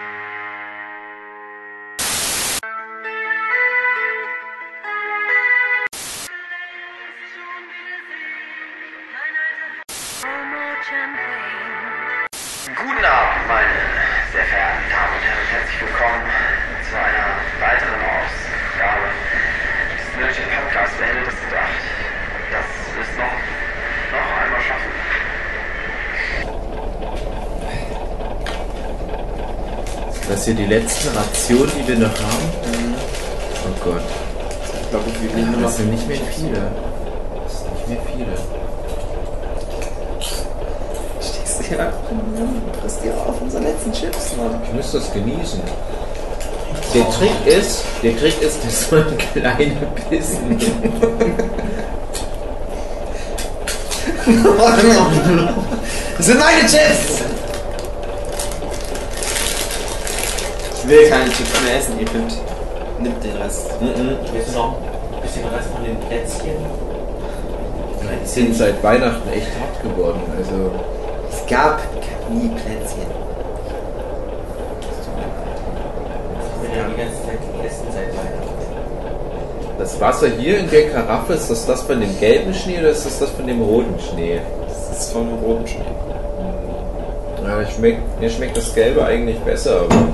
Guten Das ist hier die letzte Ration, die wir noch haben. Oh Gott. Ich glaube, wir nehmen nur noch Das sind nicht mehr viele. Das sind nicht mehr viele. Stehst du hier und frisst dir auf unsere letzten Chips, Mann. Ich muss das genießen. Der Trick ist, der Trick ist, dass man kleine Bissen. Das sind meine Chips! Will keine Chips mehr essen, ihr könnt. Nimmt den Rest. Willst du noch ein bisschen Rest von den Plätzchen? Die sind seit Weihnachten echt hart geworden. Also Es gab nie Plätzchen. Wir haben die ganze Zeit gegessen seit Weihnachten. das Wasser hier in der Karaffe, ist das das von dem gelben Schnee oder ist das das von dem roten Schnee? Das ist von dem roten Schnee. Ja, schmeckt, mir schmeckt das Gelbe eigentlich besser, aber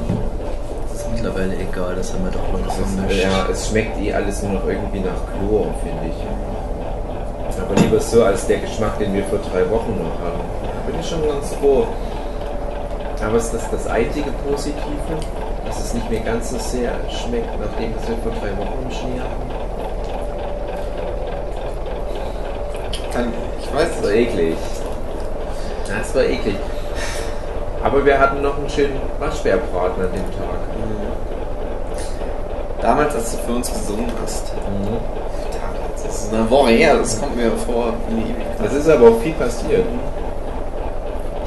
mittlerweile egal, das haben wir doch mal es, ist, vermischt. ja, es schmeckt eh alles nur noch irgendwie nach Chlor, finde ich. Aber lieber so als der Geschmack, den wir vor drei Wochen noch haben. Da bin ich schon ganz froh. Aber ist das das einzige Positive, dass es nicht mehr ganz so sehr schmeckt, nachdem was wir vor drei Wochen im Schnee hatten? Kann, ich weiß Das war eklig. Ja, das war eklig. Aber wir hatten noch einen schönen Waschbärbraten an dem Tag. Damals, als du für uns gesungen hast. Mhm. Das ist eine Woche her, das kommt mir vor wie eine Ewigkeit. Das ist aber auch viel passiert.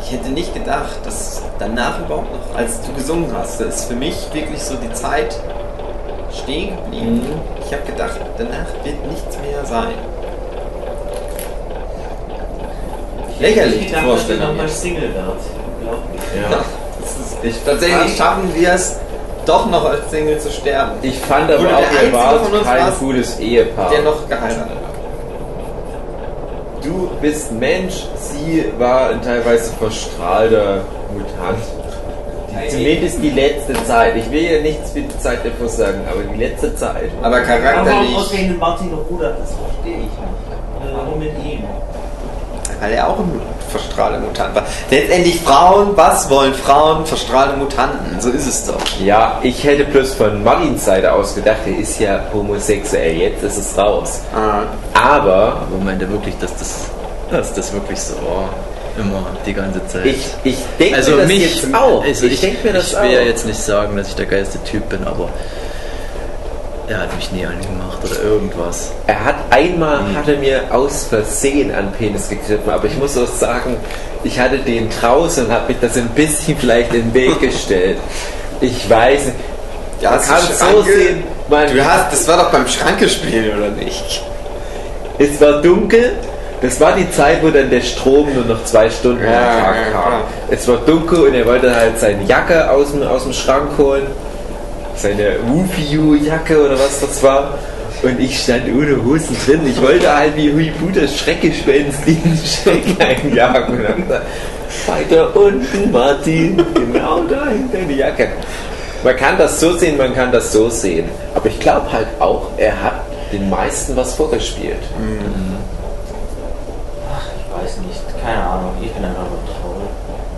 Ich hätte nicht gedacht, dass danach überhaupt noch, als du gesungen hast, da ist für mich wirklich so die Zeit stehen geblieben. Mhm. Ich habe gedacht, danach wird nichts mehr sein. Lächerlich, die Ich dachte, dass nochmal. Single wird. Unglaublich. Ja. Das ist, ich, tatsächlich schaffen wir es doch noch als Single zu sterben. Ich fand aber auch, von uns kein gutes Ehepaar. der noch geheiratet hat. Du bist Mensch, sie war ein teilweise verstrahlter Mutant. Die, zumindest die letzte Zeit. Ich will ja nichts für die Zeit davor sagen, aber die letzte Zeit. Aber Aber warum charakterlich, ausgerechnet Martin Rudert? Das verstehe ich nicht. Warum mit ihm? weil er auch ein verstrahlter Mutant war. Letztendlich Frauen, was wollen Frauen? Verstrahlte Mutanten, so ist es doch. Ja, ich hätte bloß von Martins Seite aus gedacht, er ist ja homosexuell, jetzt ist es raus. Ah. Aber Aber meint er wirklich, dass das, dass das wirklich so war? Immer, die ganze Zeit. ich, ich denke also mir das mich, jetzt auch. Also ich, denke mir das ich will ja jetzt nicht sagen, dass ich der geilste Typ bin, aber er hat mich nie angemacht oder irgendwas. Er hat einmal, hat er mir aus Versehen an Penis gegriffen, aber ich muss auch sagen, ich hatte den draußen und habe mich das ein bisschen vielleicht in den Weg gestellt. Ich weiß nicht. Ja, man kann es so sehen, man, Du hast, das war doch beim Schranke spielen, oder nicht? es war dunkel, das war die Zeit, wo dann der Strom nur noch zwei Stunden Ja, am Tag ja, kam. klar. Es war dunkel und er wollte halt seine Jacke aus dem, aus dem Schrank holen. Seine Wufiu-Jacke oder was das war. Und ich stand ohne Hosen drin. Ich wollte halt wie Huibu das Schreckgespenst diesen Schreck einjagen. Und dann weiter unten, Martin. Genau da hinter die Jacke. Man kann das so sehen, man kann das so sehen. Aber ich glaube halt auch, er hat den meisten was vorgespielt. Ich weiß nicht. Keine Ahnung. Ich bin einfach nur traurig.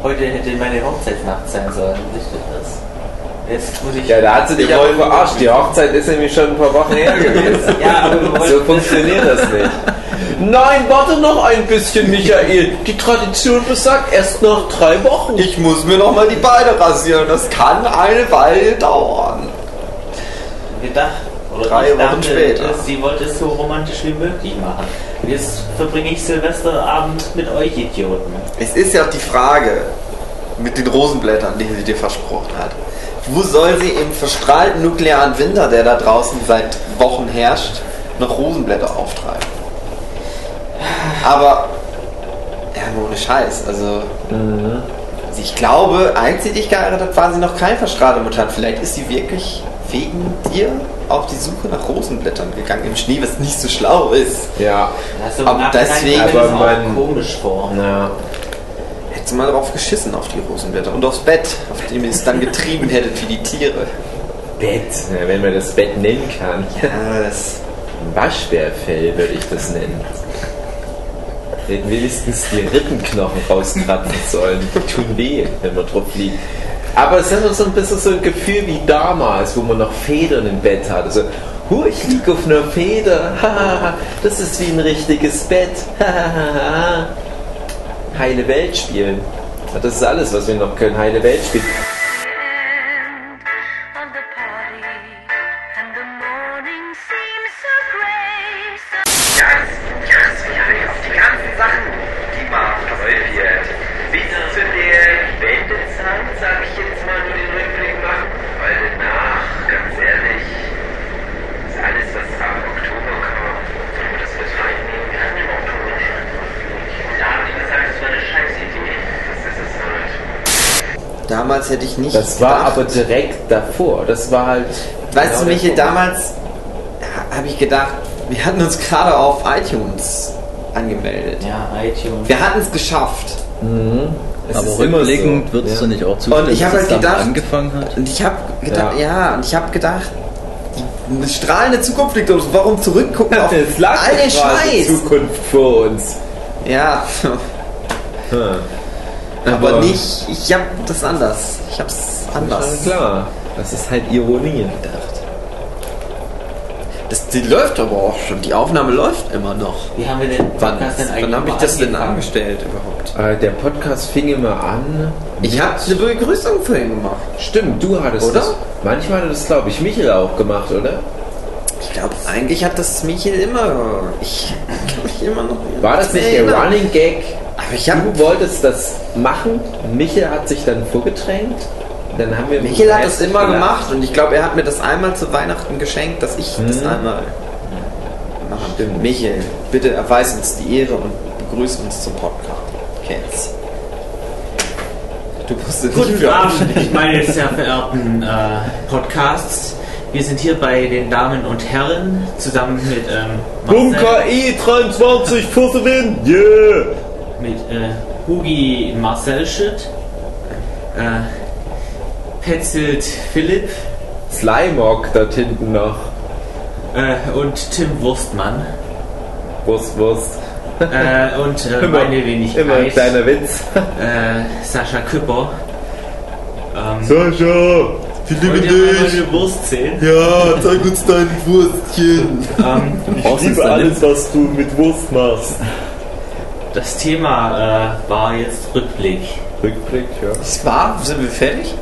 Heute hätte meine Hochzeitsnacht sein sollen. Ihr das? Jetzt muss ich. Ja, da hat sie dich aber verarscht. Die Hochzeit ist nämlich schon ein paar Wochen her gewesen. Ja, aber So funktioniert das nicht. Nein, warte noch ein bisschen, Michael. Die Tradition besagt erst nach drei Wochen. Ich muss mir noch mal die Beine rasieren. Das kann eine Weile dauern. gedacht, oder Drei Wochen dachte, später. dass sie wollte es so romantisch wie möglich machen. Jetzt verbringe ich Silvesterabend mit euch Idioten. Es ist ja auch die Frage mit den Rosenblättern, die sie dir versprochen hat. Wo soll sie im verstrahlten nuklearen Winter, der da draußen seit Wochen herrscht, noch Rosenblätter auftreiben? Aber, ja, nur ohne Scheiß. Also, ich glaube, geheiratet hat, war sie noch kein Verstrahlungsmutant. Vielleicht ist sie wirklich wegen dir auf die Suche nach Rosenblättern gegangen im Schnee, was nicht so schlau ist. Ja. Also Aber im Nachhinein deswegen- aber auch man- komisch vor. Na, Hättest du mal drauf geschissen auf die Rosenblätter und aufs Bett, auf dem ihr es dann getrieben hättet wie die Tiere. Bett. Ja, wenn man das Bett nennen kann. Ja, das Waschbärfell würde ich das nennen. Hätten wenigstens die Rippenknochen rauskratzen sollen. Die tun weh, wenn man drauf liegt. Aber es ist immer so ein bisschen so ein Gefühl wie damals, wo man noch Federn im Bett hatte. So, hu, ich liege auf einer Feder. Das ist wie ein richtiges Bett. Heile Welt spielen. Das ist alles, was wir noch können. Heile Welt spielen. Nicht. Das war gedacht. aber direkt davor. Das war halt. Weißt genau du, der Michael, damals habe ich gedacht, wir hatten uns gerade auf iTunes angemeldet. Ja, iTunes. Wir hatten es geschafft. Es Aber rückblickend so. würdest Ja. du nicht auch zugeben, Und ich hab dass halt es gedacht- angefangen hat? Und ich habe gedacht, Ja. ja, und ich habe gedacht, die, eine strahlende Zukunft liegt uns. Warum zurückgucken auf Es all den Scheiß? Zukunft vor uns. Ja, Hm. Aber, nicht. Ich habe das anders. Ich habe es Schon anders. klar. Das ist halt Ironie. Das, die läuft aber auch schon. Die Aufnahme läuft immer noch. Wie haben wir den Wann, Podcast denn eigentlich wann habe ich das denn angefangen? angestellt überhaupt? Äh, der Podcast fing immer an. Ich habe eine Begrüßung für ihn gemacht. Stimmt, du hattest Oder? das. Manchmal hat das, glaube ich, Michael auch gemacht, oder? Ich glaube, eigentlich hat das Michael immer. Ich kann mich immer noch. War das nicht der. Running Gag? Ich habe. Du wolltest das machen, Michael hat sich dann vorgedrängt. Dann haben wir Michael hat das immer gelacht. gemacht und ich glaube, er hat mir das einmal zu Weihnachten geschenkt, dass ich das einmal machen. Stimmt. Michael, bitte erweis uns die Ehre und begrüße uns zum Podcast. Kennst. Du musst es Guten Abend, meine sehr verehrten äh, Podcasts. Wir sind hier bei den Damen und Herren zusammen mit ähm, Bunker E23 for the win! Yeah! Mit äh, Hugi Marcel Schütt, äh, Petzelt Philipp Slimog dort hinten noch. äh, und Tim Wurstmann Wurst, Wurst. äh, und äh, meine Wenigkeit Immer ein kleiner Witz. äh, Sascha Küpper. Ähm, Sascha, wir wollt ihr mal meine Wurst sehen? Ja, zeig uns dein Wurstchen. Ähm, Brauchst du es dann nicht? was du mit Wurst machst. Das Thema äh, war jetzt Rückblick. Rückblick, ja. Das war, sind wir fertig?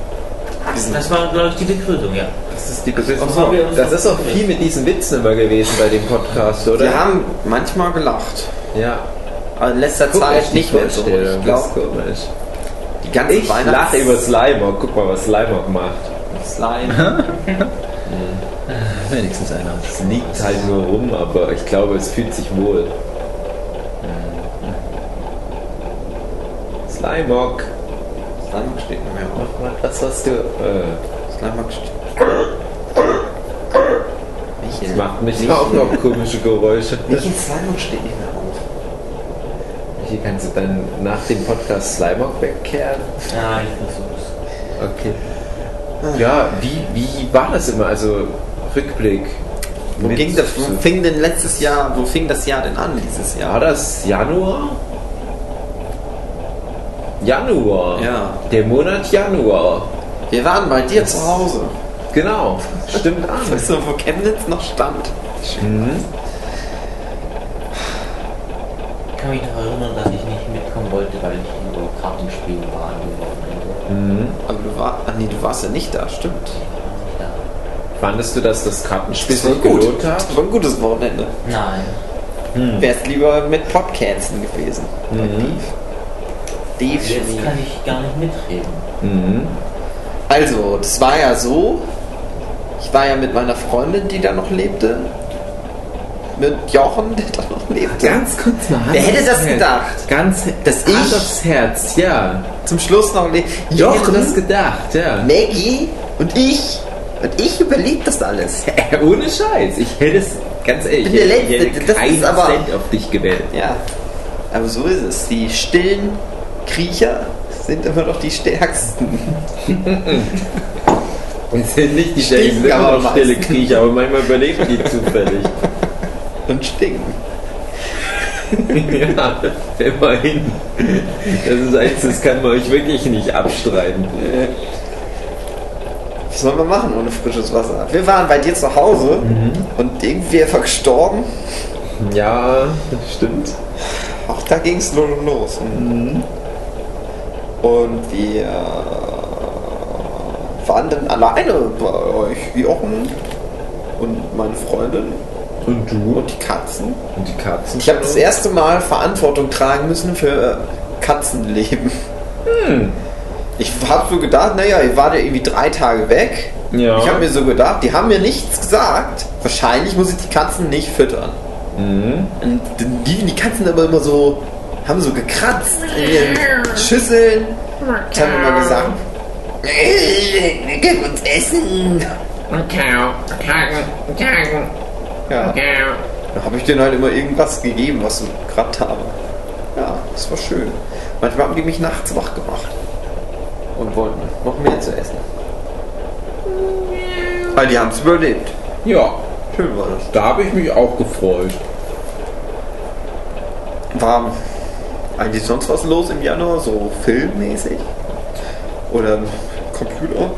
Das war, glaube ich, die Begründung, ja. Das ist die so, wir uns Das ist auch viel mit diesen Witzen immer gewesen bei dem Podcast, oder? Wir haben manchmal gelacht. Ja. Aber in letzter Guck Zeit nicht mehr so. Ich das ist glaube, komisch. die ganze Ich lache über Slimog. Guck mal, was Slimog macht. Slime. Wenigstens einer. Es liegt halt nur rum, aber ich glaube, es fühlt sich wohl. Slimog. Slime steht nicht mehr auf. Mach mal das, was du. Äh, Slime steht. Michael. das macht mich auch noch komische Geräusche. Michael Slime steht nicht mehr auf. Hier kannst du dann nach dem Podcast Slimog wegkehren. Ja, ich versuch's. Okay. Ja, wie, wie war das immer? Also Rückblick. Wo, ging das, wo fing denn letztes Jahr, wo fing das Jahr denn an, dieses War Jahr? das Januar? Januar. Ja. Der Monat Januar. Wir waren bei dir zu Hause. Genau. Stimmt an. Weißt du, wo Chemnitz noch stand? Mhm. Ich kann mich noch erinnern, dass ich nicht mitkommen wollte, weil ich über Kartenspielen war an dem Wochenende. Mhm. Aber du, war, ach nee, du warst ja nicht da, stimmt. Ja. Fandest du, dass das Kartenspiel Das sich gut. gelohnt hat? Das war ein gutes Wochenende. Nein. Wärst lieber mit Podcasten gewesen. Bei Dave Jetzt kann ich gar nicht mitreden. Mhm. Also, das war ja so. Ich war ja mit meiner Freundin, die da noch lebte. mit Jochen, der da noch lebt. Ganz kurz mal. Wer hätte das Herz. gedacht? Ganz, das Ich? Hand aufs Herz, ja. Zum Schluss noch lebt. Ich hätte Jochen, das gedacht, ja. Maggie und ich. Und ich überlebe das alles. Ohne Scheiß. Ich hätte es, ganz ehrlich, bin der ich hätte das keinen ist aber- Cent auf dich gewählt. Ja. Aber so ist es. Die stillen Kriecher sind immer noch die stärksten. Und sind nicht die Stinken Stellen, sind aber immer noch stille. Kriecher, aber manchmal überleben die zufällig. Und stinken. ja, immerhin. Das ist eins, das kann man euch wirklich nicht abstreiten. Was soll man machen ohne frisches Wasser? Wir waren bei dir zu Hause und irgendwie einfach gestorben. Ja, das stimmt. Auch da ging es los und los. Und wir waren dann alleine bei euch, Jochen und meine Freundin Und du? und die Katzen. Und die Katzen? Ich habe das erste Mal Verantwortung tragen müssen für Katzenleben. Ich habe so gedacht, naja, ihr wart ja irgendwie drei Tage weg. Ja. Ich habe mir so gedacht, die haben mir nichts gesagt. Wahrscheinlich muss ich die Katzen nicht füttern. Mhm. Und die, die Katzen aber immer so, haben so gekratzt in ihren Schüsseln. Ich habe immer gesagt, "Äh, gib uns Essen. Ja. Da habe ich denen halt immer irgendwas gegeben, was sie gekrabt haben. Ja, das war schön. Manchmal haben die mich nachts wach gemacht und wollten noch mehr zu essen. Weil die haben es überlebt. Ja, Schön war das. da habe ich mich auch gefreut. War eigentlich sonst was los im Januar, so filmmäßig? Oder Computer?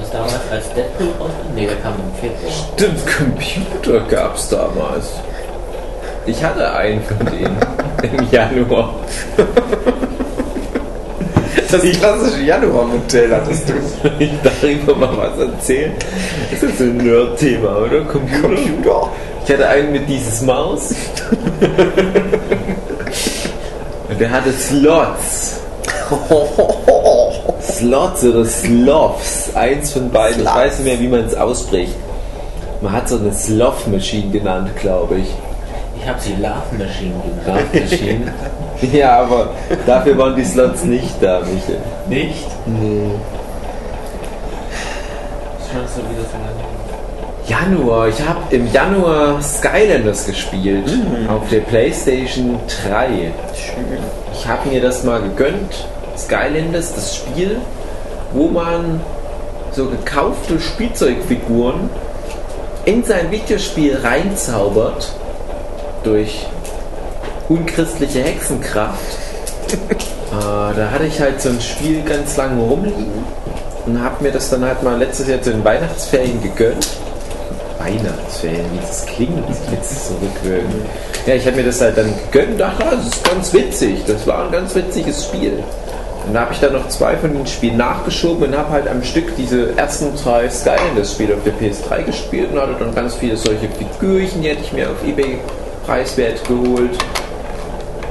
Was damals als Deadpool rauskam? Nee, der kam im Februar. Stimmt, Computer gab es damals. Ich hatte einen von denen im Januar. Das klassische Januar-Modell hattest du. Ich darüber mal was erzählen. Das ist ein Nerd-Thema, oder? Computer? Computer? Ich hatte einen mit dieses Maus. Der hatte Slots. Slots oder Sloths. Eins von beiden. Ich Sloths. weiß nicht mehr, wie man es ausspricht. Man hat so eine Sloth-Machine genannt, glaube ich. Ich habe sie Love Machine genannt. Sloth-Machine. ja, aber dafür waren die Slots nicht da, Michael. Nicht? Nee. Schon so wieder so lange. Januar. Ich habe im Januar Skylanders gespielt. Auf der PlayStation 3. Ich habe mir das mal gegönnt. Skylanders, das Spiel, wo man so gekaufte Spielzeugfiguren in sein Videospiel reinzaubert durch unchristliche Hexenkraft. äh, da hatte ich halt so ein Spiel ganz lange rumliegen und habe mir das dann halt mal letztes Jahr zu den Weihnachtsferien gegönnt. Weihnachtsferien, wie das klingt, jetzt zurückwirken. Ja, ich habe mir das halt dann gegönnt dachte, das ist ganz witzig. Das war ein ganz witziges Spiel. Und da habe ich dann noch zwei von den Spielen nachgeschoben und habe halt am Stück diese ersten drei Skylanders-Spiele auf der PS3 gespielt und hatte dann ganz viele solche Figürchen, die hätte ich mir auf Ebay preiswert geholt.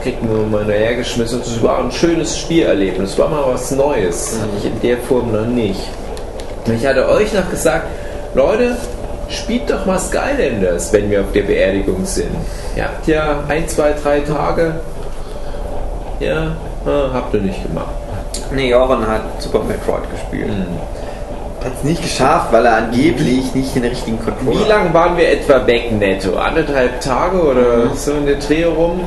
Kriegt nur mal hergeschmissen. Das war ein schönes Spielerlebnis. War mal was Neues. Hatte ich in der Form noch nicht. Ich hatte euch noch gesagt, Leute, spielt doch mal Skylanders, wenn wir auf der Beerdigung sind. Ihr habt ja ein, zwei, drei Tage. Ja, ah, habt ihr nicht gemacht. Nee, Joran hat Super Metroid gespielt. Hat es nicht geschafft, weil er angeblich nicht den richtigen Controller Wie lange waren wir etwa weg netto? Anderthalb Tage oder so in der Dreh rum?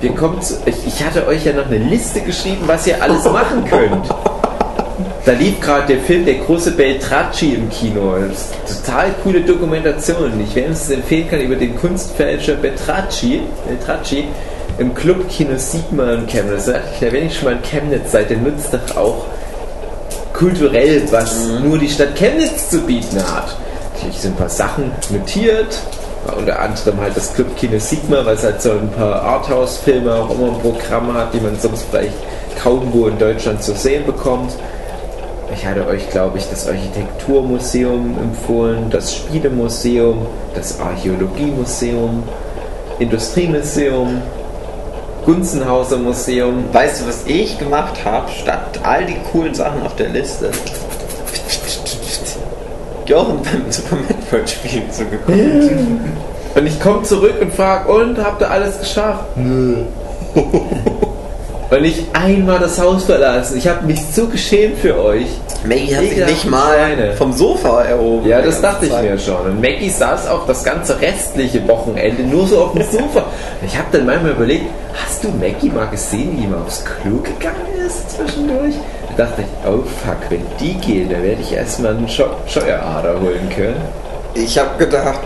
Wir kommen zu, ich, ich hatte euch ja noch eine Liste geschrieben, was ihr alles machen könnt. Da lief gerade der Film Der große Beltracci im Kino. Total coole Dokumentation. Ich werde es empfehlen kann über den Kunstfälscher Beltracci, Beltracci im Clubkino Sigma in Chemnitz. Da dachte ich, na, wenn ich schon mal in Chemnitz seid, dann nutzt doch auch kulturell, was nur die Stadt Chemnitz zu bieten hat. Natürlich sind ein paar Sachen notiert, unter anderem halt das Clubkino Sigma, weil es halt so ein paar Arthouse-Filme auch immer im Programm hat, die man sonst vielleicht kaum wo in Deutschland zu sehen bekommt. Ich hatte euch, glaube ich, das Architekturmuseum empfohlen, das Spielemuseum, das Archäologiemuseum, Industriemuseum, Gunzenhauser Museum. Weißt du, was ich gemacht habe, statt all die coolen Sachen auf der Liste? Jochen beim Super Metroid Spielen zugeguckt. Und ich komme zurück und frage, und habt ihr alles geschafft? Nö. und nicht einmal das Haus verlassen. Ich habe mich so geschämt für euch. Maggie hat sich nicht mal Schweine. vom Sofa erhoben. Ja, das dachte ich Zeit. mir schon. Und Maggie saß auch das ganze restliche Wochenende nur so auf dem Sofa. Ich habe dann manchmal überlegt, hast du Maggie mal gesehen, wie mal aufs Klo gegangen ist zwischendurch? Da dachte ich, oh fuck, wenn die geht, dann werde ich erstmal einen Scheu Scheuerader holen können. Ich habe gedacht,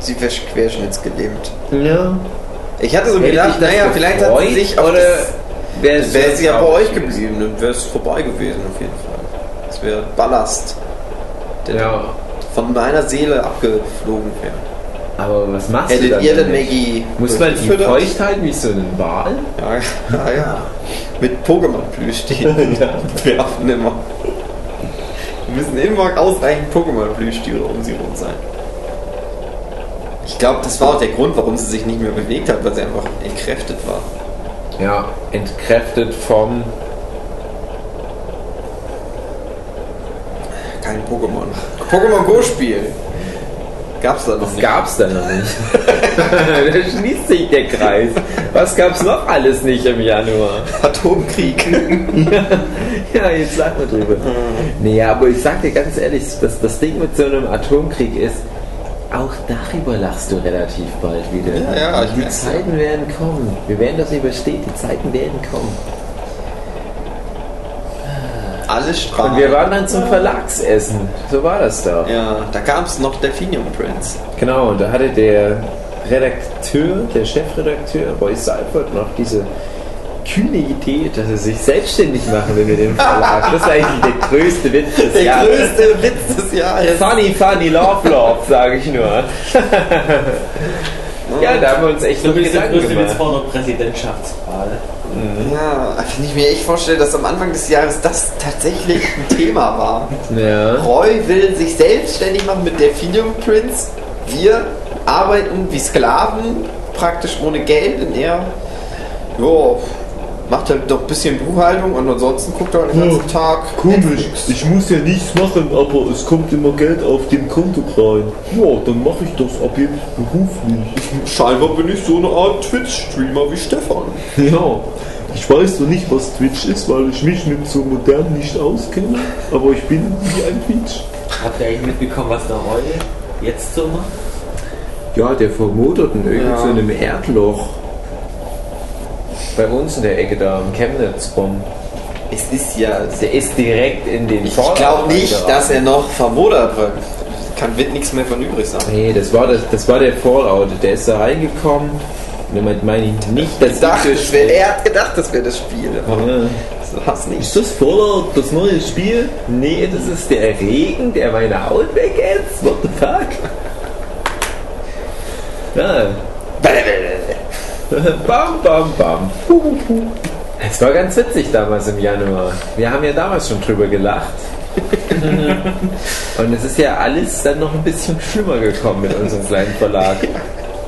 sie wäre querschnittsgelähmt. Ja. Ich hatte so Hätte gedacht, naja, vielleicht hat sie sich auf oder das- wäre sie ja bei euch geblieben, dann wäre es vorbei gewesen auf jeden Fall. Das wäre Ballast, der Ja, von meiner Seele abgeflogen wäre. aber was machst du Hättet dann ihr denn? Maggie Muss man die feucht halten wie so einen Wal? Ja, ja, ja. Mit Pokémon-Plüsch stehen. werfen immer. Wir müssen immer ausreichend Pokémon-Plüschtiere um sie rum sein. Ich glaube, das war auch der Grund, warum sie sich nicht mehr bewegt hat, weil sie einfach entkräftet war. Ja, entkräftet vom Kein Pokémon. Pokémon Go-Spiel. Gab's da noch Das nicht. gab's da noch nicht. da schließt sich der Kreis. Was gab's noch alles nicht im Januar? Atomkrieg. Ja, jetzt sag mal drüber. Nee, aber ich sag dir ganz ehrlich, dass das Ding mit so einem Atomkrieg ist, auch darüber lachst du relativ bald wieder. Ja, ja, ich die Zeiten werden kommen. Wir werden das überstehen, die Zeiten werden kommen. Alles strahlt. Und wir waren dann zum Verlagsessen. So war das da. Ja, da gab's noch Delphinium Prince. Genau, und da hatte der Redakteur, der Chefredakteur Roy Seifert noch diese kühne Idee, dass er sich selbstständig machen will mit dem Verlag. Das ist eigentlich der größte Witz des Der Jahres. größte Witz des Jahres. Funny, funny, love, love, sage ich nur. ja, da haben wir uns echt So wie der Gedanken größte Witz gemacht. vor einer Präsidentschaftswahl. Ja, wenn ich mir echt vorstelle, dass am Anfang des Jahres das tatsächlich ein Thema war. Ja. Roy will sich selbstständig machen mit Delphinium Prince. Wir arbeiten wie Sklaven, praktisch ohne Geld und er jo, macht halt doch ein bisschen Buchhaltung und ansonsten guckt er den ganzen Tag. Komisch, Netflix. ich muss ja nichts machen, aber es kommt immer Geld auf dem Konto rein. Ja, dann mache ich das ab jetzt beruflich. Scheinbar bin ich so eine Art Twitch-Streamer wie Stefan. Ja, ich weiß noch nicht, was Twitch ist, weil ich mich mit so modern nicht auskenne, aber ich bin wie ein Twitch. Habt ihr eigentlich mitbekommen, was der Roy jetzt so macht? Ja, der vermutet in irgendeinem Ja. so einem Erdloch. Bei uns in der Ecke da am Chemnitz rum. Es ist ja. Der ist direkt in den Ich glaube nicht, dass er noch vermodert wird. Kann wird nichts mehr von übrig sein. Nee, das war, das, das war der Fallout. Der ist da reingekommen. Damit meine ich nicht, dass dachte, das wär, er hat gedacht, das wäre das Spiel. Aber Ja. das war's nicht. Ist das Fallout, das neue Spiel? Nee, das ist der Regen, der meine Haut wegätzt. What the fuck? Ja. bam, bam, bam. Es war ganz witzig damals im Januar. Wir haben ja damals schon drüber gelacht. Und es ist ja alles dann noch ein bisschen schlimmer gekommen mit unserem kleinen Verlag.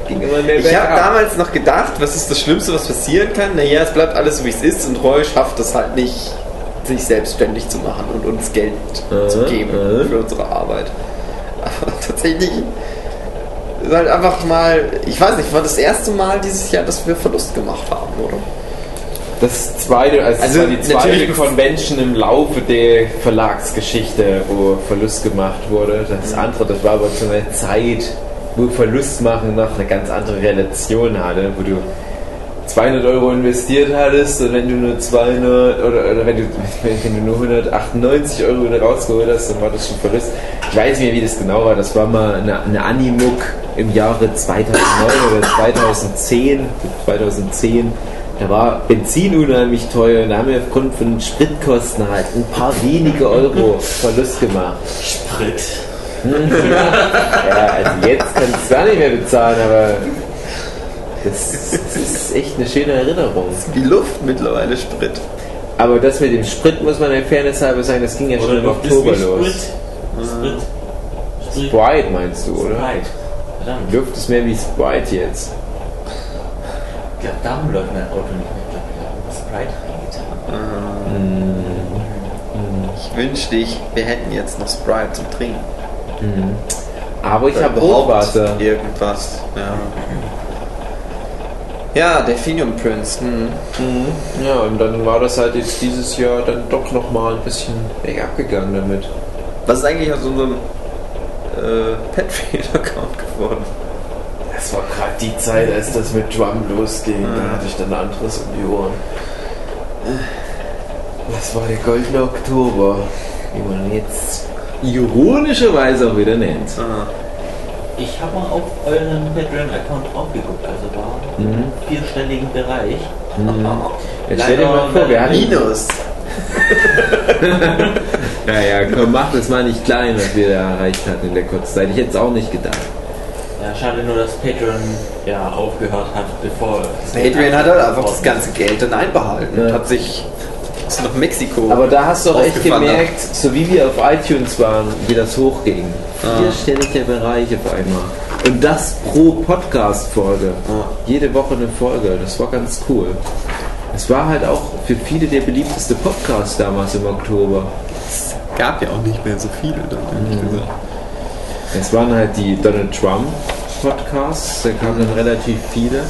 Ging immer mehr Ich habe damals noch gedacht, was ist das Schlimmste, was passieren kann? Naja, es bleibt alles so, wie es ist und Roy schafft es halt nicht, sich selbstständig zu machen und uns Geld Äh, zu geben äh. für unsere Arbeit. Aber tatsächlich halt einfach mal, ich weiß nicht, war das erste Mal dieses Jahr, dass wir Verlust gemacht haben, oder? Das zweite, also, Also die zweite Convention im Laufe der Verlagsgeschichte, wo Verlust gemacht wurde. Das Mhm. andere, das war aber zu einer Zeit, wo Verlust machen noch eine ganz andere Relation hatte, wo du 200 Euro investiert hattest und wenn du nur 200 oder, oder wenn, du, wenn du nur 198 Euro rausgeholt hast, dann war das schon Verlust. Ich weiß nicht mehr, wie das genau war. Das war mal eine, eine Animuk im Jahre 2009 oder 2010. 2010. Da war Benzin unheimlich teuer und da haben wir aufgrund von Spritkosten halt ein paar wenige Euro Verlust gemacht. Sprit. Ja, also jetzt kannst du es gar nicht mehr bezahlen, aber das, das ist echt eine schöne Erinnerung. Die Luft mittlerweile Sprit. Aber das mit dem Sprit muss man der Fairness halber sagen, das ging ja schon Oder im Luft ist Oktober wie los. Sprit. Sprit. Sprit. Sprite meinst du, oder? Sprite. Verdammt. Luft ist mehr wie Sprite jetzt. Ich glaube, darum läuft mein Auto nicht mehr. Ich glaube, wir haben Sprite reingetan. Ich wünschte, ich, wir hätten jetzt noch Sprite zum Trinken. Aber ich habe Hochwasser. Irgendwas, ja. Ja, Delphinium Prince. Hm. Ja, und dann war das halt jetzt dieses Jahr dann doch nochmal ein bisschen bergab gegangen damit. Was ist eigentlich aus unserem äh, Patreon-Account geworden? Das war gerade die Zeit, als das mit Drum losging. Da hatte ich dann anderes um die Ohren. Das war der goldene Oktober, wie man jetzt ironischerweise auch wieder nennt. Ah. Ich habe mal auf euren Patreon-Account draufgeguckt, also war im vierstelligen Bereich. Jetzt stell dir mal vor, wir hatten Minus. Naja, komm, mach das mal nicht klein, was wir da erreicht hatten in der kurzen Zeit. Ich hätte es auch nicht gedacht. Ja, schade nur, dass Patreon ja aufgehört hat, bevor. Patreon hat halt einfach das ganze Geld dann einbehalten und Ja. hat sich ist nach Mexiko. Aber da hast du auch echt gemerkt, so wie wir auf iTunes waren, wie das hochging. Ah. Vierstelliger Bereich auf einmal. Und das pro Podcast-Folge. Ah. Jede Woche eine Folge. Das war ganz cool. Es war halt auch für viele der beliebteste Podcast damals im Oktober. gab ja auch nicht mehr so viele dann, ehrlich gesagt. Es waren halt die Donald Trump Podcasts, da kamen dann relativ viele.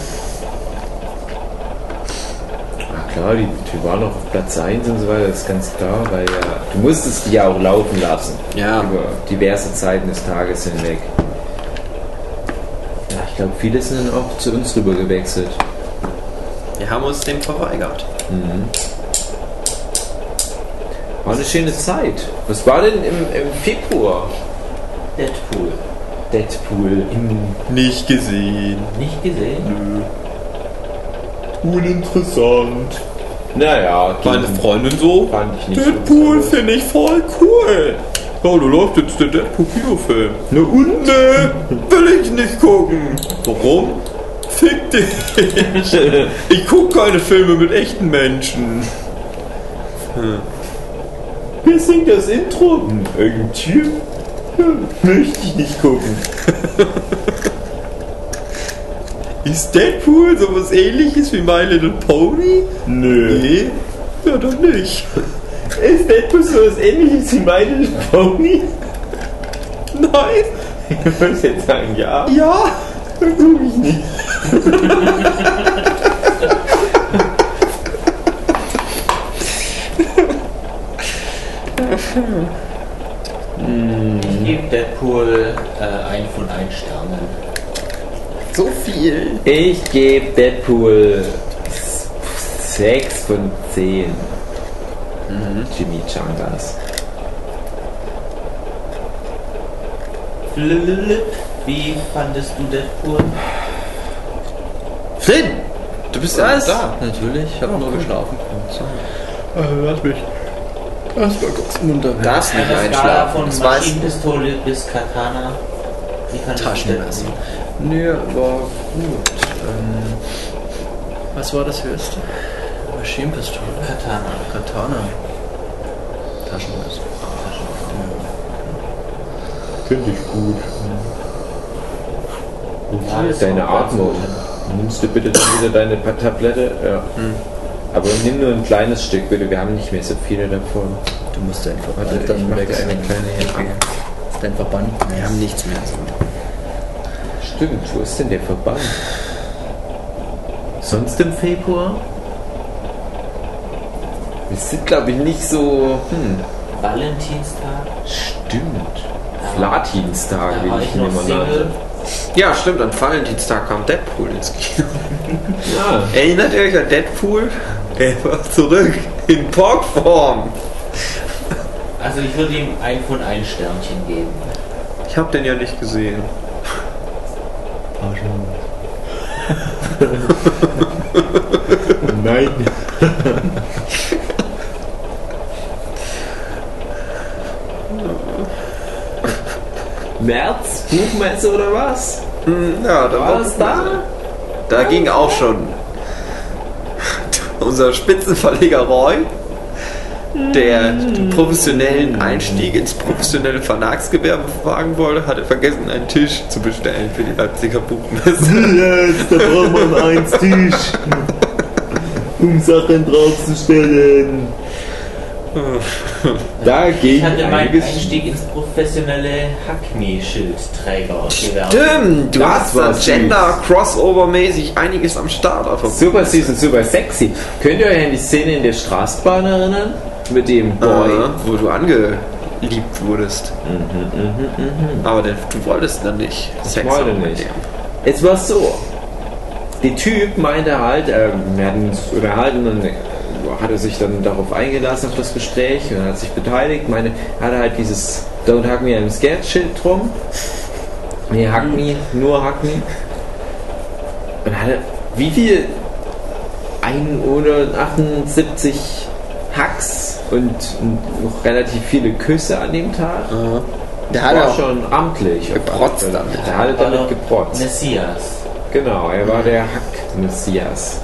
Na klar, die, die waren auch auf Platz 1 und so weiter, das ist ganz klar, weil ja, du musstest die ja auch laufen lassen. Ja. Über diverse Zeiten des Tages hinweg. Ja, ich glaube, viele sind dann auch zu uns rüber gewechselt. Wir haben uns dem verweigert. War eine schöne Zeit. Was war denn im, im Februar? Deadpool. Deadpool. Im Nicht gesehen. Nicht gesehen? Uninteressant. naja, Meine Freundin so. fand ich nicht Deadpool so. finde ich voll cool. Ja, da läuft jetzt der Deadpool-Kinofilm. Na und? Nee, will ich nicht gucken. Warum? Fick dich. Ich gucke keine Filme mit echten Menschen. Wer singt das Intro? Hm, Irgendein Typ? Hm, Möchte ich nicht gucken. Ist Deadpool sowas ähnliches wie My Little Pony? Nö. Nee. Ja, dann nicht. Ist Deadpool so was ähnliches wie My Little Pony? Nein. Ich würde jetzt sagen, ja. Ja. Gucke ich nicht. Ich gebe Deadpool äh, ein von ein Sternen. So viel. Ich gebe Deadpool 6 von 10. Jimmy Changas. Flip, wie fandest du Deadpool? Flynn! Du bist ja da. Natürlich, ich habe nur geschlafen. Lass mich. Lass mal kurz munter. Darfst nicht Skala einschlafen. von Das. Maschinenpistole bis Katana. Wie fandest Taschenmesser. Nö, war gut. Ähm, was war das höchste? Maschinenpistole. Katana. Katana. Taschenmesser. Finde ich gut. Ja, das Deine Atmung. Nimmst du bitte dann wieder deine Tablette? Ja. Aber nimm nur ein kleines Stück bitte, wir haben nicht mehr so viele davon. Du musst deinen Verband Warte, ich dann mach dir eine kleine Hilfe. Dein Verband. Wir haben nichts mehr. Stimmt, wo ist denn der Verband? Sonst im Februar? Wir sind glaube ich nicht so. Hm, Valentinstag. stimmt. Flatinstag, wie ich ich ihn immer Single. nannte. Ja, stimmt. Am Valentinstag kam Deadpool ins Kino. Ja. Erinnert ihr euch an Deadpool? Er war zurück in Porkform. Also ich würde ihm ein von ein Sternchen geben. Ich habe den ja nicht gesehen. Nein. März, Buchmesse oder was? Hm, Ja, da War es da? Da ging auch schon unser Spitzenverleger Roy, der den professionellen Einstieg ins professionelle Verlagsgewerbe wagen wollte, hatte vergessen, einen Tisch zu bestellen für die Leipziger Buchmesse. Jetzt, da braucht man eins Tisch. Um Sachen draufzustellen. Da Ich ging hatte meinen. Einstieg ins Prof professionelle Hackney-Schildträger. Stimmt, du Das hast da. Gender-Crossover-mäßig einiges am Start. Super süß und super sexy. Könnt ihr euch an die Szene in der Straßenbahn erinnern? Mit dem Boy. Boy, wo du angeliebt wurdest. Aber den, du wolltest dann nicht. Sex wollte nicht. dem. Es war so. Der Typ meinte halt, äh, wir hatten uns unterhalten und hat er sich dann darauf eingelassen auf das Gespräch und hat sich beteiligt. Meine, hatte halt dieses Don't Hug Me I'm Scared Schild drum. Nee, Hug Me, nur Hug Me. Und hatte, wie viel? 178 Hacks und noch relativ viele Küsse an dem Tag. Der Das hat war schon amtlich. geprotzt damit. Der hatte damit geprotzt. Messias. Genau, er war der Hack-Messias.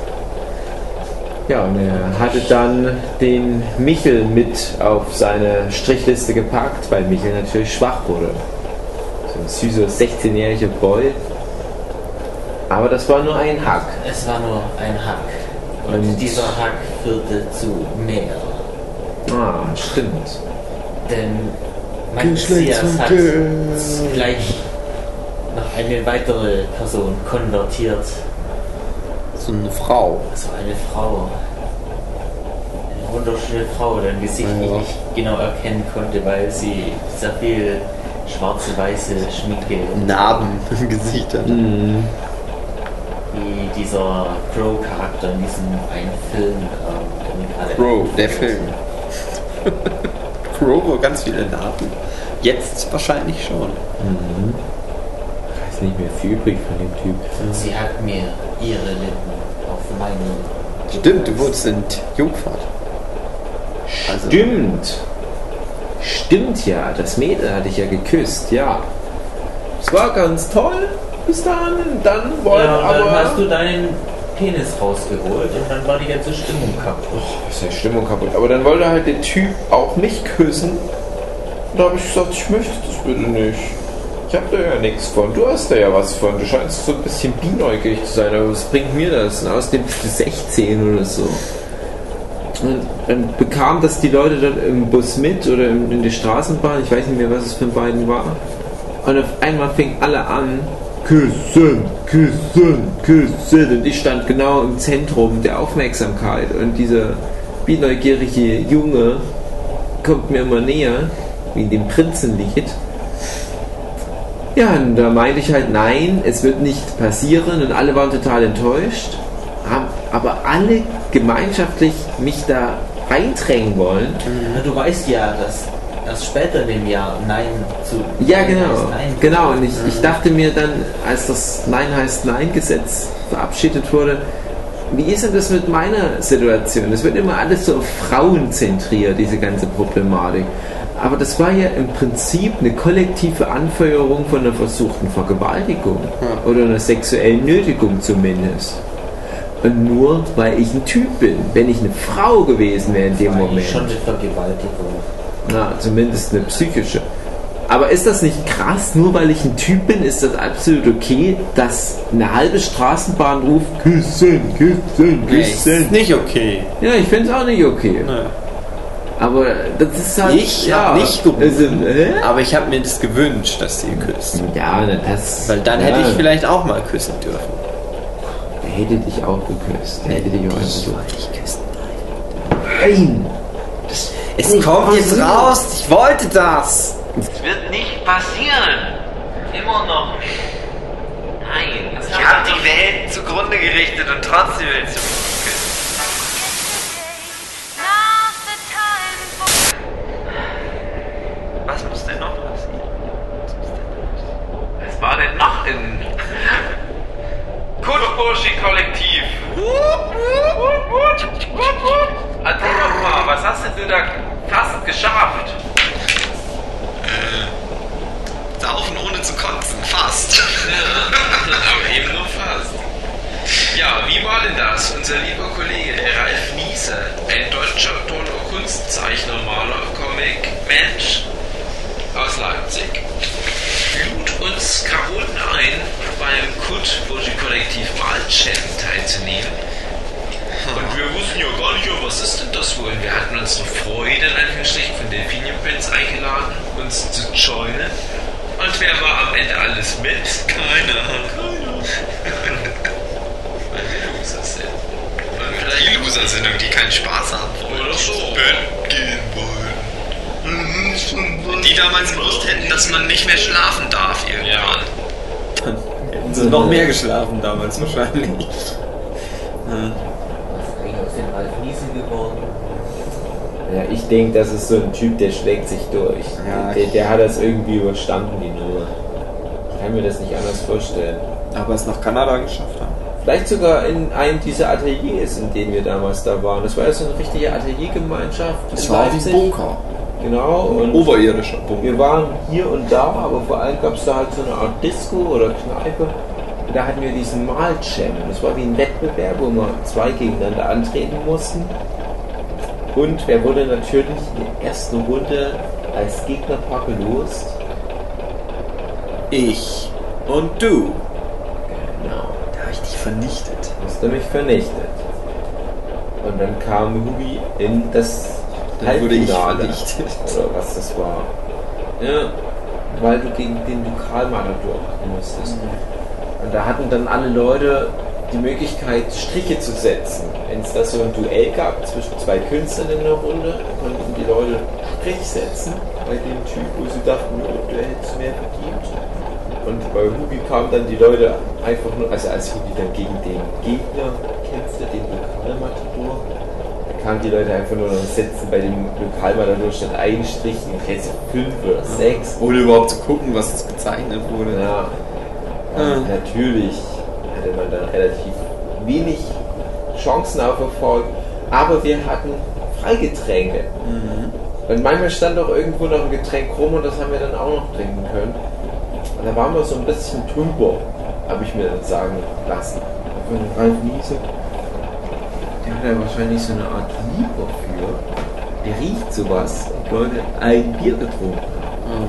Ja, und er hatte dann den Michel mit auf seine Strichliste gepackt, weil Michel natürlich schwach wurde. So ein süßer 16-jähriger Boy. Aber das war nur ein Hack. Es war nur ein Hack. Und Und- dieser Hack führte zu mehr. Ah, stimmt. Denn mein Messias hat gleich noch eine weitere Person konvertiert. So eine Frau. Also eine Frau. Eine wunderschöne Frau, deren Gesicht ich Ja. nicht genau erkennen konnte, weil sie sehr viel schwarze, weiße Schminke Narben im Gesicht hat. wie dieser Crow-Charakter in diesem einen Film. Ähm, Crow, der Film. Crow, wo ganz viele Narben. Jetzt wahrscheinlich schon. Da ist nicht mehr viel übrig von dem Typ. Sie hat mir ihre Lippen auf meine. Stimmt, du wurdest entjungfert. Also, Stimmt. Stimmt ja, das Mädel hatte ich ja geküsst, ja. Es war ganz toll bis dahin. Dann wollte Ja, dann aber. hast du deinen Penis rausgeholt und dann war die ganze Stimmung kaputt. ist ja Stimmung kaputt. Aber dann wollte halt der Typ auch mich küssen. Und da habe ich gesagt, ich möchte das bitte nicht. Ich habe da ja nichts von. Du hast da ja was von. Du scheinst so ein bisschen bienäugig zu sein. Aber was bringt mir das? Bist du 16 oder so. Und dann bekam das die Leute dann im Bus mit oder in, der Straßenbahn. Ich weiß nicht mehr, was es für beiden war. Und auf einmal fing alle an, küssen, küssen, küssen. Und ich stand genau im Zentrum der Aufmerksamkeit. Und dieser bineugierige Junge kommt mir immer näher, wie in dem Prinzenlied. Ja, und da meinte ich halt, nein, es wird nicht passieren. Und alle waren total enttäuscht. Haben aber alle gemeinschaftlich mich da reindrängen wollen. Du weißt ja, dass erst später in dem Jahr Nein zu. Ja, genau. Nein. Genau, und ich, ich dachte mir dann, als das Nein heißt Nein-Gesetz verabschiedet wurde, wie ist denn das mit meiner Situation? Es wird immer alles so auf Frauen zentriert, diese ganze Problematik. Aber das war ja im Prinzip eine kollektive Anfeuerung von einer versuchten Vergewaltigung oder einer sexuellen Nötigung zumindest. Und nur weil ich ein Typ bin. Wenn ich eine Frau gewesen wäre in dem Moment. schon eine Vergewaltigung. Na, zumindest eine psychische. Aber ist das nicht krass? Nur weil ich ein Typ bin, ist das absolut okay, dass eine halbe Straßenbahn ruft, küssen, küssen, nee, ist küssen. nicht okay. Ja, ich finde es auch nicht okay. Ne. Aber das ist halt. Ich ja, hab nicht gerufen. also? Aber ich habe mir das gewünscht, dass sie küsst. Ja, das. Weil dann ja, hätte ich vielleicht auch mal küssen dürfen. Er hätte dich auch geküsst. Er hätte dich auch so. ich küssen. Nein! Es kommt jetzt raus, ich wollte das. Es wird nicht passieren. Immer noch nicht. Nein. Ich habe die Welt zugrunde gerichtet und trotzdem willst du war denn noch in Kutburschi-Kollektiv? Erzähl doch mal, was hast denn du da fast geschafft? Saufen ohne zu kotzen, fast. Aber eben nur fast. Ja, wie war denn das? Unser lieber Kollege, der Ralf Niese, ein deutscher toller Kunstzeichner, Maler, Comic, Mensch aus Leipzig, lud uns Karoten ein, beim Kut Burji Kollektiv Malchamp teilzunehmen. Und wir wussten ja gar nicht, was ist denn das wohl? Wir hatten unsere Freude in Anführungsstrichen von Delphinium Prince eingeladen, uns zu joinen. Und wer war am Ende alles mit? Keiner. Keiner. Die vielleicht Loser sind und die keinen Spaß haben wollen. Oder so. wollen. Die damals gewusst hätten, dass man nicht mehr schlafen darf irgendwann. Hätten sie noch mehr geschlafen damals wahrscheinlich. Was ist eigentlich aus dem Ralf Niesen geworden? Ja, ich denke, das ist so ein Typ, der schlägt sich durch. Ja. Der, der hat das irgendwie überstanden, die Nummer. Ich kann mir das nicht anders vorstellen. Aber es nach Kanada geschafft haben. Vielleicht sogar in einem dieser Ateliers, in denen wir damals da waren. Das war ja so eine richtige Ateliergemeinschaft. Das in war wie. Bunker. Genau. Und Oberirdischer Bunker. wir waren hier und da, aber vor allem gab es da halt so eine Art Disco oder Kneipe. Und da hatten wir diesen Mal-Jam. Das war wie ein Wettbewerb, wo wir zwei gegeneinander antreten mussten. Und wer wurde natürlich in der ersten Runde als Gegnerpaar gelost? Ich und du. Genau. Da habe ich dich vernichtet. Hast du mich vernichtet. Und dann kam Hubi in das Dann wurde ich vernichtet. Oder was das war. Ja, weil du gegen den Lokalmatador musstest. Und da hatten dann alle Leute die Möglichkeit, Striche zu setzen. Wenn es da so ein Duell gab zwischen zwei Künstlern in der Runde, konnten die Leute Strich setzen bei dem Typ, wo sie dachten, ja, der hätte es mehr verdient. Und bei Hubi kamen dann die Leute einfach nur, also als Hubi dann gegen den Gegner kämpfte, den Lokalmatador, kamen die Leute einfach nur noch sitzen bei dem Lokalmatador statt einen Strich, jetzt fünf oder sechs. Ohne überhaupt zu gucken, was jetzt gezeichnet wurde. Ja. Und natürlich hatte man dann relativ wenig Chancen auf Erfolg, aber wir hatten Freigetränke. Und manchmal stand auch irgendwo noch ein Getränk rum und das haben wir dann auch noch trinken können. Und da waren wir so ein bisschen drüber, habe ich mir dann sagen lassen. Ralf Niese. Hat ja wahrscheinlich so eine Art Lieber für. Der riecht sowas. Und Leute ein Bier getrunken haben.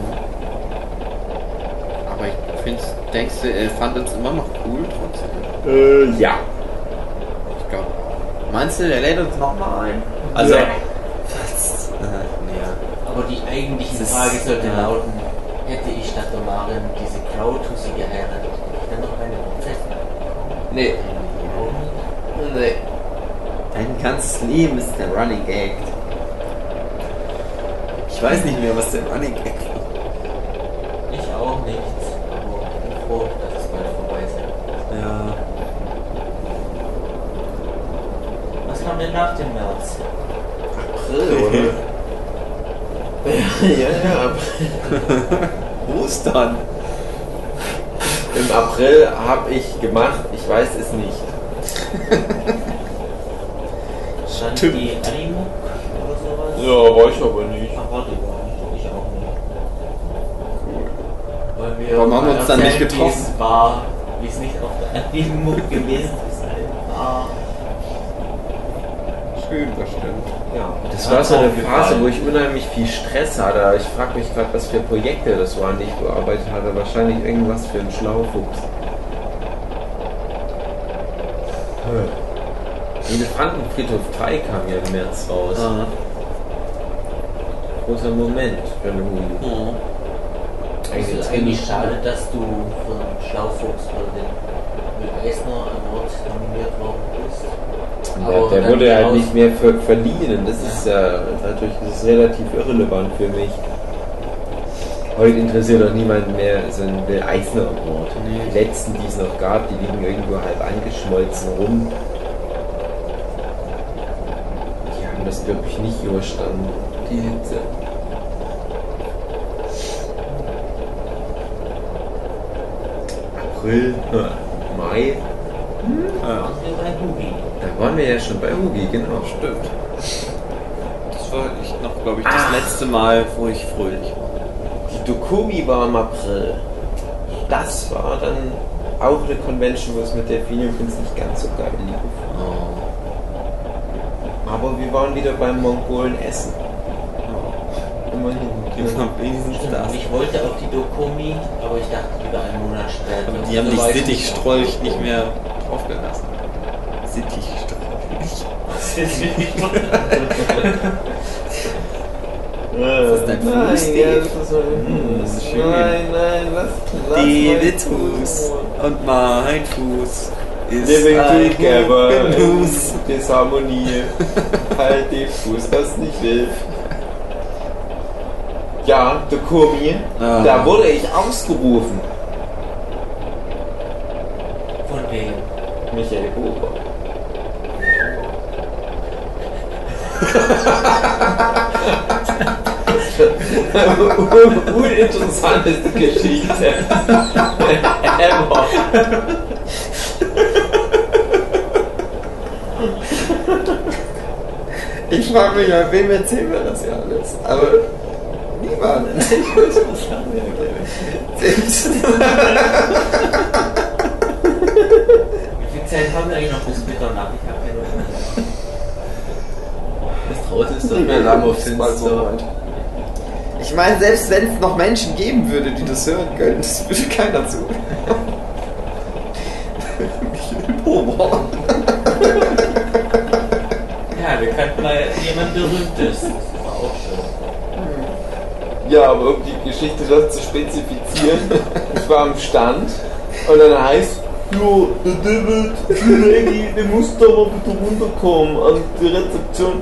Aber ich find's, denkst du, er fand uns immer noch cool trotzdem? Äh, ja. Ich glaube. Meinst du, der lädt uns nochmal ein? Also. Ja. Was? Äh, nee. Aber die eigentliche Das Frage sollte ja. lauten, hätte ich statt der Maren diese Krauthussi geheiratet, hätte ich dann noch eine Hochzeit. Nee. Ganzes Leben ist der Running Gag. Ich weiß nicht mehr, was der Running Gag war. Ich auch nicht, aber ich bin froh, dass es bald vorbei ist. Ja. Was kam denn nach dem März? April, oder? ja, ja, April. Ostern. Im April habe ich gemacht, ich weiß es nicht. Sowas? Ja, war ich aber nicht. Ach, warte, war ich, ich auch nicht. Weil wir Warum haben wir uns dann nicht getroffen? Wie es war, wie es nicht auf der Animuk gewesen ist, war. Schön, das stimmt. Ja, das war so eine Phase, wo ich unheimlich viel Stress hatte. Ich frage mich gerade, was für Projekte das waren, die ich bearbeitet hatte. Wahrscheinlich irgendwas für einen Schlaufuchs. Elefantenfriedhof 3 kam ja im März raus. Ah. Großer Moment für eine Movie. Oh. Es ist eigentlich schade, dass du den Schlaufuchs für den Will Eisner Award nominiert worden bist. Der, Aber der dann wurde halt nicht mehr ver verliehen. Das ist ja natürlich das ist relativ irrelevant für mich. Heute interessiert doch niemand mehr so ein Will Eisner Award. Nee. Die letzten, die es noch gab, die liegen irgendwo halb angeschmolzen rum. Die haben das, glaube ich, nicht überstanden, die Hitze. April, äh, Mai, Ja. Bei Hugi. da waren wir ja schon bei Hugi, genau. Stimmt. Das war ich noch, glaube ich, das letzte Mal, wo ich fröhlich war. Die Dokumi war im April. Das war dann auch eine Convention, wo es mit der Phoenix nicht ganz so geil lief. Aber wir waren wieder beim Mongolen Essen. Immerhin. Ich wollte auf die Dokumi, aber ich dachte lieber einen Monat später. Aber die haben So dich Sittichstrolch nicht mehr draufgelassen. Sittichstrolch. Das ist wirklich Das ist dein Nein, Fuß, das ist Hm, schön. Nein, nein, lass, lass Davids meinen Fuß und mein Fuß ist Living together. Disharmonie. halt den Fuß, das nicht will. Ja, der Kurmi, Ah. da wurde ich ausgerufen. Von wem? Michael Huber. Uninteressanteste Geschichte. Ever. Ich frage mich, bei wem erzählen wir das ja alles? Aber niemand. Selbst- Wie viel Zeit haben wir eigentlich noch bis Mitternacht? Ich habe keine Ahnung. Das draußen ist doch Wir mehr haben Lammer es mal so weit. Ich meine, selbst wenn es noch Menschen geben würde, die das hören können, das würde keiner zu. Michael Bober. Ja, wir könnten jemand Berühmtes. Das ist auch schön. Ja, aber um die Geschichte noch zu spezifizieren, ich war am Stand und dann heißt, jo, der David, der Reggie, der muss da mal bitte runterkommen an die Rezeption.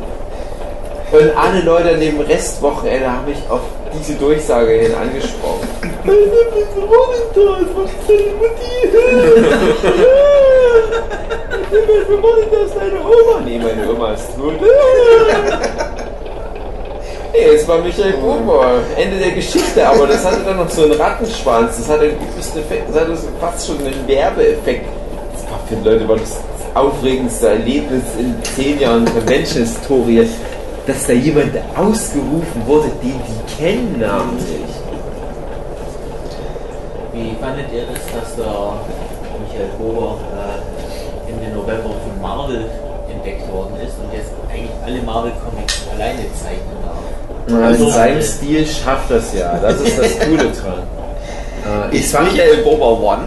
Und alle Leute an dem Restwochenende haben mich auf diese Durchsage hin angesprochen. Hey, wir wollen das, was ist deine Mutti? David, wir wollen das, deine Oma. Nee, meine Oma ist tot. Nee, es war Michael Bober. Ende der Geschichte, aber das hatte dann noch so einen Rattenschwanz. Das hatte. Das hatte fast schon einen Werbeeffekt. Das war für die Leute war das aufregendste Erlebnis in zehn Jahren Convention-Historie, dass da jemand ausgerufen wurde, den die kennen namentlich. Wie fandet ihr das, dass der Michael Bober November von Marvel entdeckt worden ist und jetzt eigentlich alle Marvel-Comics alleine zeichnen darf? Also in Also, seinem äh, Stil schafft das ja. Das ist das Coole dran. Äh, ich Ist fand- Michael Bober One?